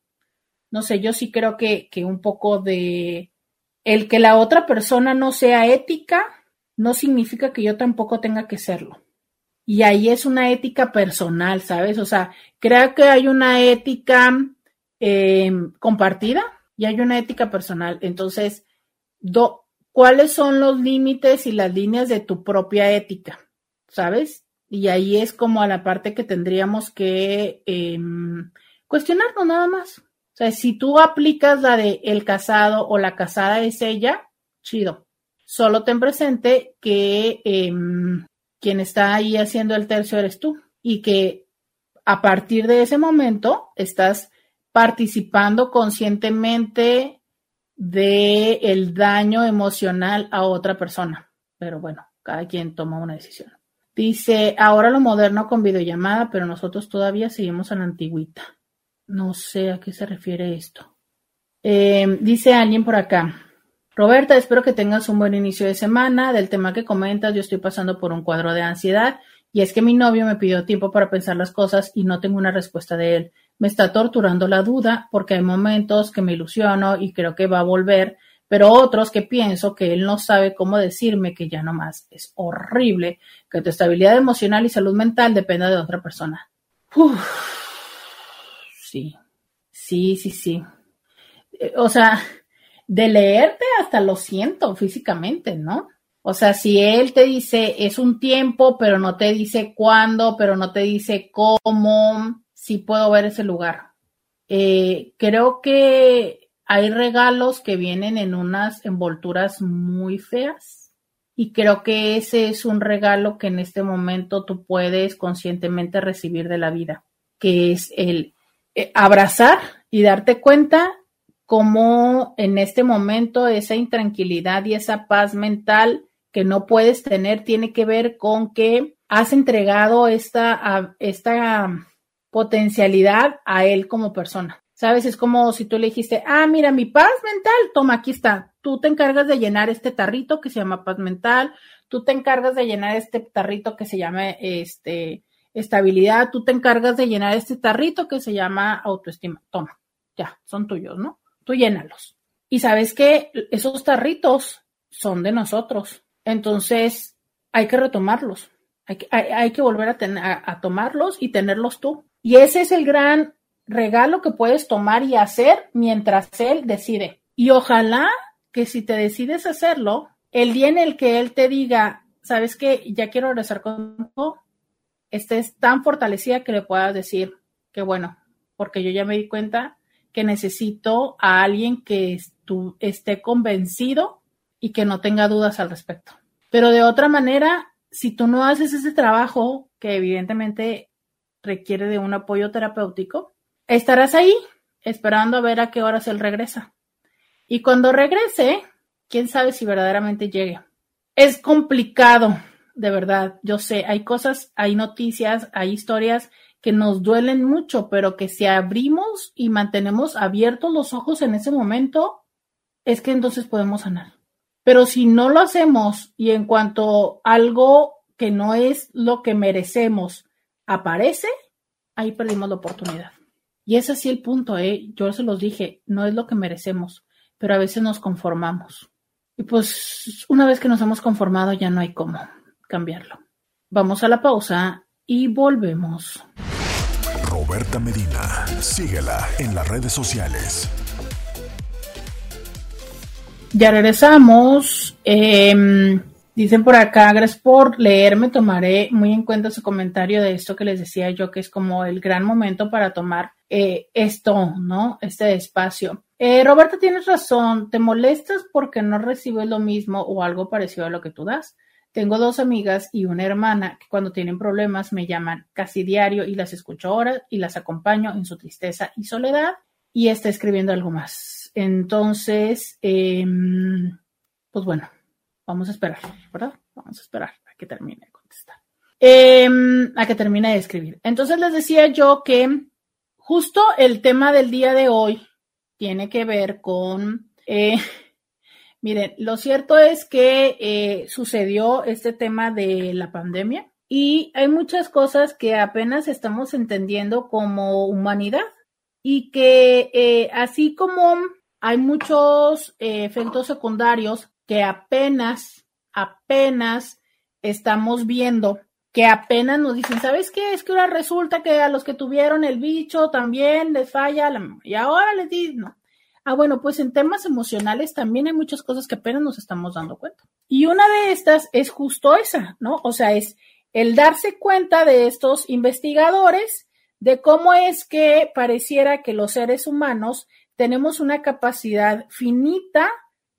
No sé, yo sí creo que, que un poco de el que la otra persona no sea ética no significa que yo tampoco tenga que serlo. Y ahí es una ética personal, ¿sabes? O sea, creo que hay una ética eh, compartida y hay una ética personal. Entonces, ¿cuáles son los límites y las líneas de tu propia ética? ¿Sabes? Y ahí es como a la parte que tendríamos que eh, cuestionarnos nada más. O sea, si tú aplicas la de el casado o la casada es ella, chido. Solo ten presente que em, quien está ahí haciendo el tercio eres tú y que a partir de ese momento estás participando conscientemente de el daño emocional a otra persona. Pero bueno, cada quien toma una decisión. Dice, ahora lo moderno con videollamada, pero nosotros todavía seguimos en la antigüita. No sé a qué se refiere esto. Eh, dice alguien por acá. Roberta, espero que tengas un buen inicio de semana. Del tema que comentas, yo estoy pasando por un cuadro de ansiedad y es que mi novio me pidió tiempo para pensar las cosas y no tengo una respuesta de él. Me está torturando la duda porque hay momentos que me ilusiono y creo que va a volver, pero otros que pienso que él no sabe cómo decirme que ya no más. Es horrible que tu estabilidad emocional y salud mental dependa de otra persona. Uf sí, sí, sí, sí. Eh, o sea, de leerte hasta lo siento físicamente, ¿no? O sea, si él te dice es un tiempo, pero no te dice cuándo, pero no te dice cómo, sí puedo ver ese lugar. Eh, creo que hay regalos que vienen en unas envolturas muy feas y creo que ese es un regalo que en este momento tú puedes conscientemente recibir de la vida, que es el eh, abrazar y darte cuenta cómo en este momento esa intranquilidad y esa paz mental que no puedes tener tiene que ver con que has entregado esta, esta potencialidad a él como persona. ¿Sabes? Es como si tú le dijiste, ah, mira, mi paz mental, toma, aquí está. Tú te encargas de llenar este tarrito que se llama paz mental, tú te encargas de llenar este tarrito que se llama este estabilidad, tú te encargas de llenar este tarrito que se llama autoestima. Toma, ya, son tuyos, ¿no? Tú llénalos. Y sabes que esos tarritos son de nosotros. Entonces, hay que retomarlos. Hay que, hay, que volver a, a tomarlos y tenerlos tú. Y ese es el gran regalo que puedes tomar y hacer mientras él decide. Y ojalá que si te decides hacerlo, el día en el que él te diga, sabes que ya quiero regresar contigo, estés tan fortalecida que le puedas decir que bueno, porque yo ya me di cuenta que necesito a alguien que esté convencido y que no tenga dudas al respecto. Pero de otra manera, si tú no haces ese trabajo, que evidentemente requiere de un apoyo terapéutico, estarás ahí esperando a ver a qué horas él regresa. Y cuando regrese, quién sabe si verdaderamente llegue. Es complicado de verdad, yo sé, hay cosas, hay noticias, hay historias que nos duelen mucho, pero que si abrimos y mantenemos abiertos los ojos en ese momento, es que entonces podemos sanar. Pero si no lo hacemos y en cuanto algo que no es lo que merecemos aparece, ahí perdimos la oportunidad. Y es así el punto, ¿eh? Yo se los dije, no es lo que merecemos, pero a veces nos conformamos. Y pues una vez que nos hemos conformado ya no hay cómo cambiarlo. Vamos a la pausa y volvemos. Roberta Medina, síguela en las redes sociales. Ya regresamos. Em, dicen por acá, gracias por leerme, tomaré muy en cuenta su comentario de esto que les decía yo, que es como el gran momento para tomar eh, esto, ¿no? Este espacio. Eh, Roberta, tienes razón, te molestas porque no recibes lo mismo o algo parecido a lo que tú das. Tengo dos amigas y una hermana que cuando tienen problemas me llaman casi diario y las escucho ahora y las acompaño en su tristeza y soledad y está escribiendo algo más. Entonces, em, pues bueno, vamos a esperar, ¿verdad? Vamos a esperar a que termine de contestar. Em, a que termine de escribir. Entonces les decía yo que justo el tema del día de hoy tiene que ver con... Eh, Miren, lo cierto es que eh, sucedió este tema de la pandemia y hay muchas cosas que apenas estamos entendiendo como humanidad y que eh, así como hay muchos efectos secundarios que apenas, apenas estamos viendo, que apenas nos dicen, ¿sabes qué? Es que ahora resulta que a los que tuvieron el bicho también les falla la y ahora les dicen, no. Ah, bueno, pues en temas emocionales también hay muchas cosas que apenas nos estamos dando cuenta. Y una de estas es justo esa, ¿no? O sea, es el darse cuenta de estos investigadores de cómo es que pareciera que los seres humanos tenemos una capacidad finita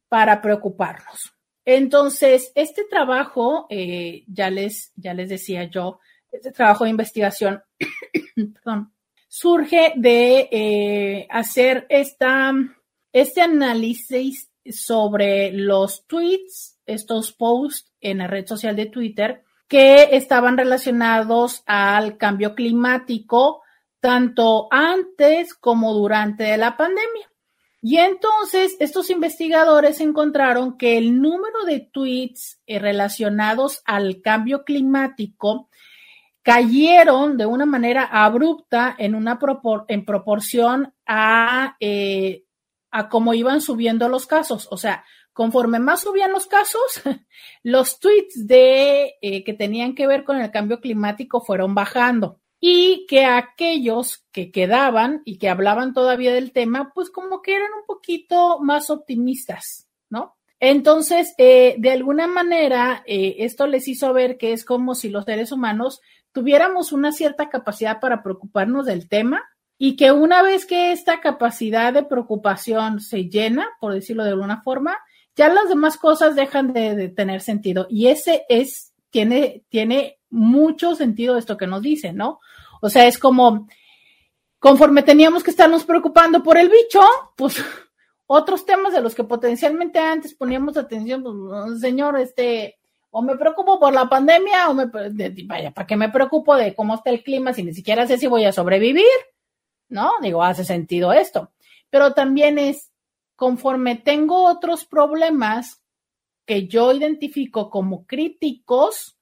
para preocuparnos. Entonces, este trabajo, eh, ya, les, ya les decía yo, este trabajo de investigación, perdón, surge de eh, hacer esta, este análisis sobre los tweets, estos posts en la red social de Twitter, que estaban relacionados al cambio climático, tanto antes como durante la pandemia. Y entonces estos investigadores encontraron que el número de tweets eh, relacionados al cambio climático cayeron de una manera abrupta en una en proporción a, eh, a cómo iban subiendo los casos. O sea, conforme más subían los casos, los tweets de eh, que tenían que ver con el cambio climático fueron bajando y que aquellos que quedaban y que hablaban todavía del tema, pues como que eran un poquito más optimistas, ¿no? Entonces, eh, de alguna manera, eh, esto les hizo ver que es como si los seres humanos tuviéramos una cierta capacidad para preocuparnos del tema y que una vez que esta capacidad de preocupación se llena, por decirlo de alguna forma, ya las demás cosas dejan de, de tener sentido. Y ese es, tiene, tiene mucho sentido esto que nos dicen, ¿no? O sea, es como, conforme teníamos que estarnos preocupando por el bicho, pues otros temas de los que potencialmente antes poníamos atención, pues, señor, este, o me preocupo por la pandemia, o me, vaya, ¿para qué me preocupo de cómo está el clima si ni siquiera sé si voy a sobrevivir? ¿No? Digo, hace sentido esto. Pero también es, conforme tengo otros problemas que yo identifico como críticos,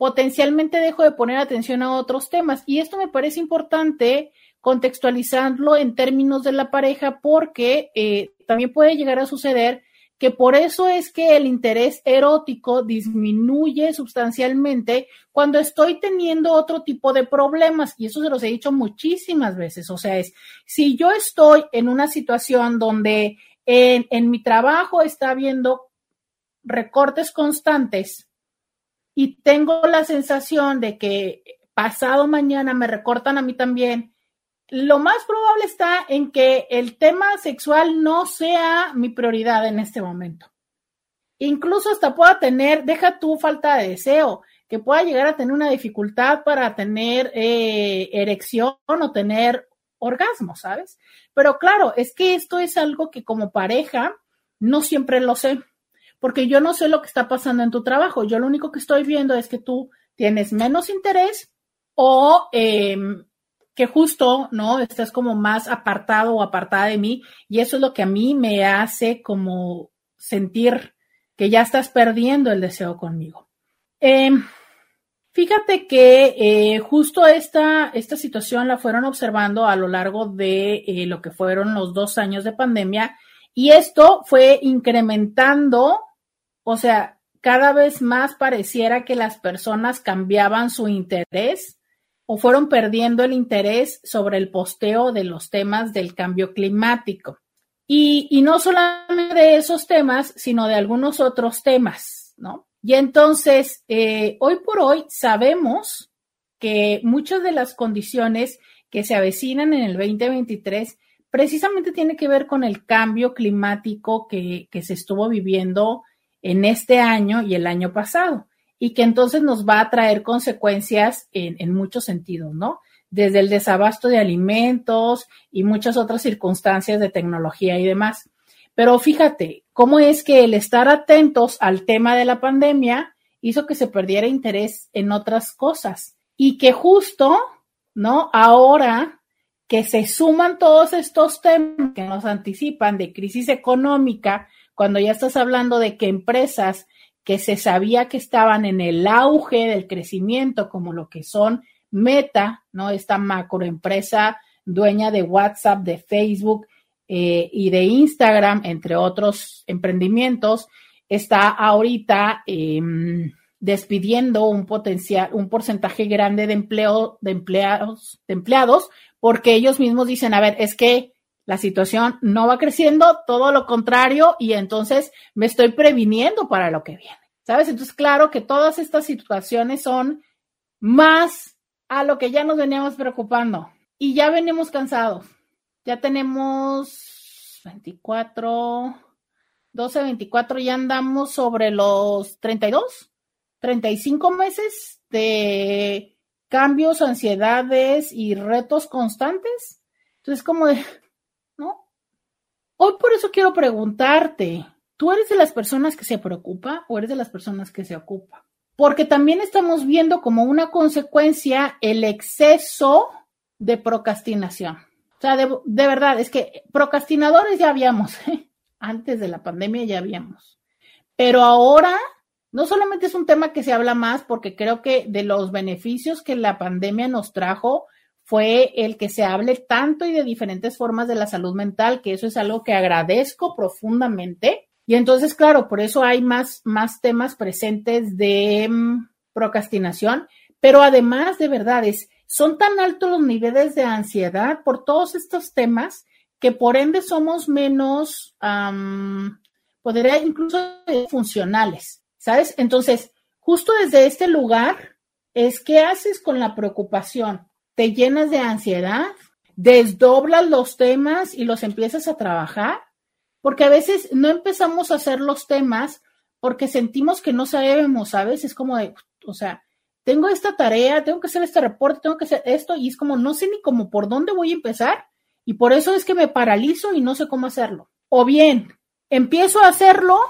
potencialmente dejo de poner atención a otros temas. Y esto me parece importante contextualizarlo en términos de la pareja porque eh, también puede llegar a suceder que por eso es que el interés erótico disminuye sustancialmente cuando estoy teniendo otro tipo de problemas. Y eso se los he dicho muchísimas veces. O sea, es si yo estoy en una situación donde en, en mi trabajo está habiendo recortes constantes, y tengo la sensación de que pasado mañana me recortan a mí también, lo más probable está en que el tema sexual no sea mi prioridad en este momento. Incluso hasta pueda tener, deja tu falta de deseo, que pueda llegar a tener una dificultad para tener eh, erección o tener orgasmo, ¿sabes? Pero claro, es que esto es algo que como pareja no siempre lo sé porque yo no sé lo que está pasando en tu trabajo. Yo lo único que estoy viendo es que tú tienes menos interés o em, que justo, ¿no? Estás como más apartado o apartada de mí y eso es lo que a mí me hace como sentir que ya estás perdiendo el deseo conmigo. Em, fíjate que eh, justo esta, esta situación la fueron observando a lo largo de eh, lo que fueron los dos años de pandemia y esto fue incrementando o sea, cada vez más pareciera que las personas cambiaban su interés o fueron perdiendo el interés sobre el posteo de los temas del cambio climático. Y, no solamente de esos temas, sino de algunos otros temas, ¿no? Y entonces, eh, hoy por hoy sabemos que muchas de las condiciones que se avecinan en el 2023 precisamente tiene que ver con el cambio climático que, que se estuvo viviendo en este año y el año pasado, y que entonces nos va a traer consecuencias en, muchos sentidos, ¿no? Desde el desabasto de alimentos y muchas otras circunstancias de tecnología y demás. Pero fíjate, cómo es que el estar atentos al tema de la pandemia hizo que se perdiera interés en otras cosas y que justo, ¿no? Ahora que se suman todos estos temas que nos anticipan de crisis económica, cuando ya estás hablando de que empresas que se sabía que estaban en el auge del crecimiento, como lo que son Meta, ¿no? Esta macroempresa dueña de WhatsApp, de Facebook, eh, y de Instagram, entre otros emprendimientos, está ahorita em, despidiendo un potencial, un porcentaje grande de empleo, de empleados, de empleados, porque ellos mismos dicen, a ver, es que la situación no va creciendo, todo lo contrario, y entonces me estoy previniendo para lo que viene. ¿Sabes? Entonces, claro que todas estas situaciones son más a lo que ya nos veníamos preocupando y ya venimos cansados. Ya tenemos 24, 12, 24, ya andamos sobre los 32, 35 meses de cambios, ansiedades y retos constantes. Entonces, como de. Hoy por eso quiero preguntarte, ¿tú eres de las personas que se preocupa o eres de las personas que se ocupa? Porque también estamos viendo como una consecuencia el exceso de procrastinación. O sea, de, verdad, es que procrastinadores ya habíamos, ¿eh? antes de la pandemia ya habíamos. Pero ahora no solamente es un tema que se habla más, porque creo que de los beneficios que la pandemia nos trajo fue el que se hable tanto y de diferentes formas de la salud mental, que eso es algo que agradezco profundamente. Y entonces, claro, por eso hay más, más temas presentes de mm, procrastinación, pero además, de verdad, es son tan altos los niveles de ansiedad por todos estos temas que por ende somos menos, podría incluso funcionales, ¿sabes? Entonces, justo desde este lugar es qué haces con la preocupación. Te llenas de ansiedad, desdoblas los temas y los empiezas a trabajar, porque a veces no empezamos a hacer los temas porque sentimos que no sabemos, ¿sabes? Es como de, o sea, tengo esta tarea, tengo que hacer este reporte, tengo que hacer esto, y es como no sé ni cómo por dónde voy a empezar, y por eso es que me paralizo y no sé cómo hacerlo. O bien, empiezo a hacerlo,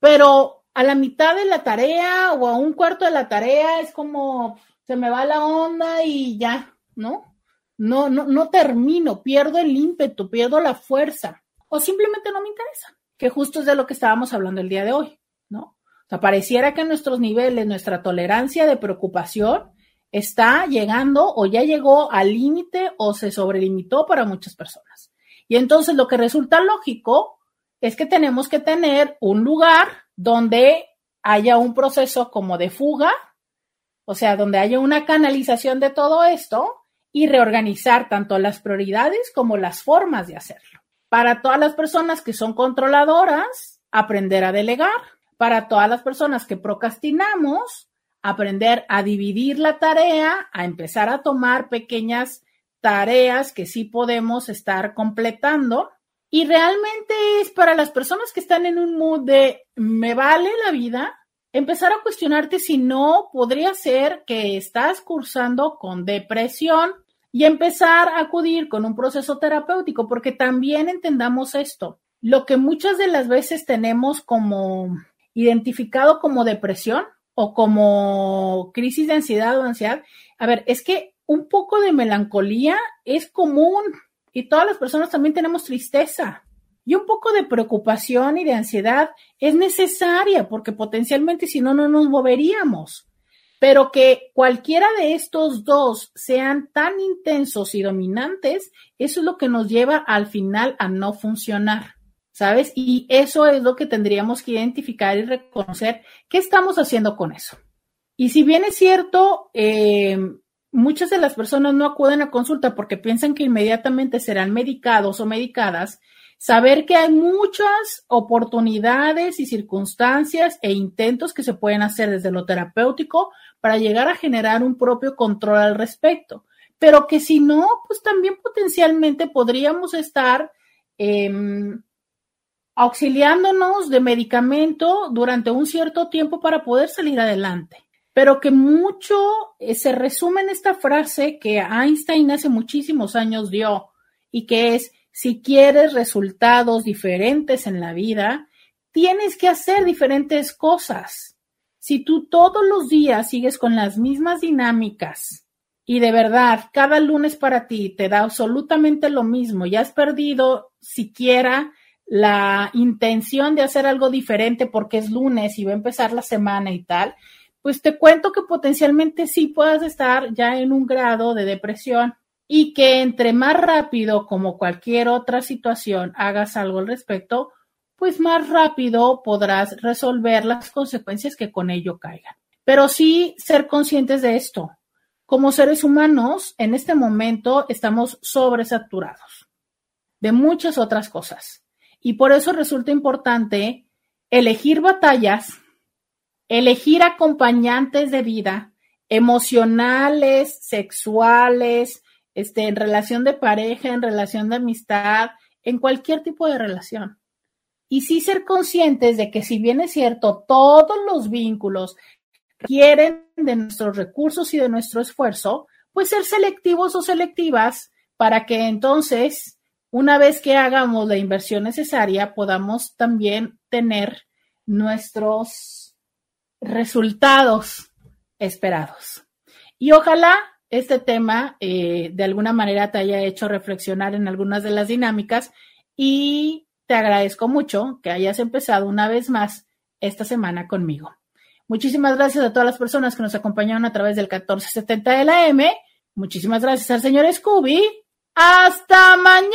pero a la mitad de la tarea o a un cuarto de la tarea es como se me va la onda y ya, ¿no? No, no, no termino, pierdo el ímpetu, pierdo la fuerza, o simplemente no me interesa, que justo es de lo que estábamos hablando el día de hoy, ¿no? O sea, pareciera que nuestros niveles, nuestra tolerancia de preocupación está llegando o ya llegó al límite o se sobrelimitó para muchas personas. Y entonces lo que resulta lógico es que tenemos que tener un lugar donde haya un proceso como de fuga, o sea, donde haya una canalización de todo esto y reorganizar tanto las prioridades como las formas de hacerlo. Para todas las personas que son controladoras, aprender a delegar para todas las personas que procrastinamos, aprender a dividir la tarea, a empezar a tomar pequeñas tareas que sí podemos estar completando. Y realmente es para las personas que están en un mood de me vale la vida, empezar a cuestionarte si no podría ser que estás cursando con depresión y empezar a acudir con un proceso terapéutico, porque también entendamos esto. Lo que muchas de las veces tenemos como identificado como depresión o como crisis de ansiedad o ansiedad, a ver, es que un poco de melancolía es común y todas las personas también tenemos tristeza. Y un poco de preocupación y de ansiedad es necesaria porque potencialmente si no, no nos moveríamos. Pero que cualquiera de estos dos sean tan intensos y dominantes, eso es lo que nos lleva al final a no funcionar. ¿sabes? Y eso es lo que tendríamos que identificar y reconocer qué estamos haciendo con eso. Y si bien es cierto, eh, muchas de las personas no acuden a consulta porque piensan que inmediatamente serán medicados o medicadas, saber que hay muchas oportunidades y circunstancias e intentos que se pueden hacer desde lo terapéutico para llegar a generar un propio control al respecto, pero que si no, pues también potencialmente podríamos estar eh, auxiliándonos de medicamento durante un cierto tiempo para poder salir adelante. Pero que mucho eh, se resume en esta frase que Einstein hace muchísimos años dio y que es, si quieres resultados diferentes en la vida, tienes que hacer diferentes cosas. Si tú todos los días sigues con las mismas dinámicas y de verdad cada lunes para ti te da absolutamente lo mismo y has perdido siquiera la intención de hacer algo diferente porque es lunes y va a empezar la semana y tal, pues te cuento que potencialmente sí puedas estar ya en un grado de depresión y que entre más rápido, como cualquier otra situación, hagas algo al respecto, pues más rápido podrás resolver las consecuencias que con ello caigan. Pero sí ser conscientes de esto. Como seres humanos, en este momento estamos sobresaturados de muchas otras cosas. Y por eso resulta importante elegir batallas, elegir acompañantes de vida emocionales, sexuales, este, en relación de pareja, en relación de amistad, en cualquier tipo de relación. Y sí ser conscientes de que si bien es cierto, todos los vínculos quieren de nuestros recursos y de nuestro esfuerzo, pues ser selectivos o selectivas para que entonces, una vez que hagamos la inversión necesaria, podamos también tener nuestros resultados esperados. Y ojalá este tema eh, de alguna manera te haya hecho reflexionar en algunas de las dinámicas y te agradezco mucho que hayas empezado una vez más esta semana conmigo. Muchísimas gracias a todas las personas que nos acompañaron a través del 1470 de la M. Muchísimas gracias al señor Scooby. Hasta mañana.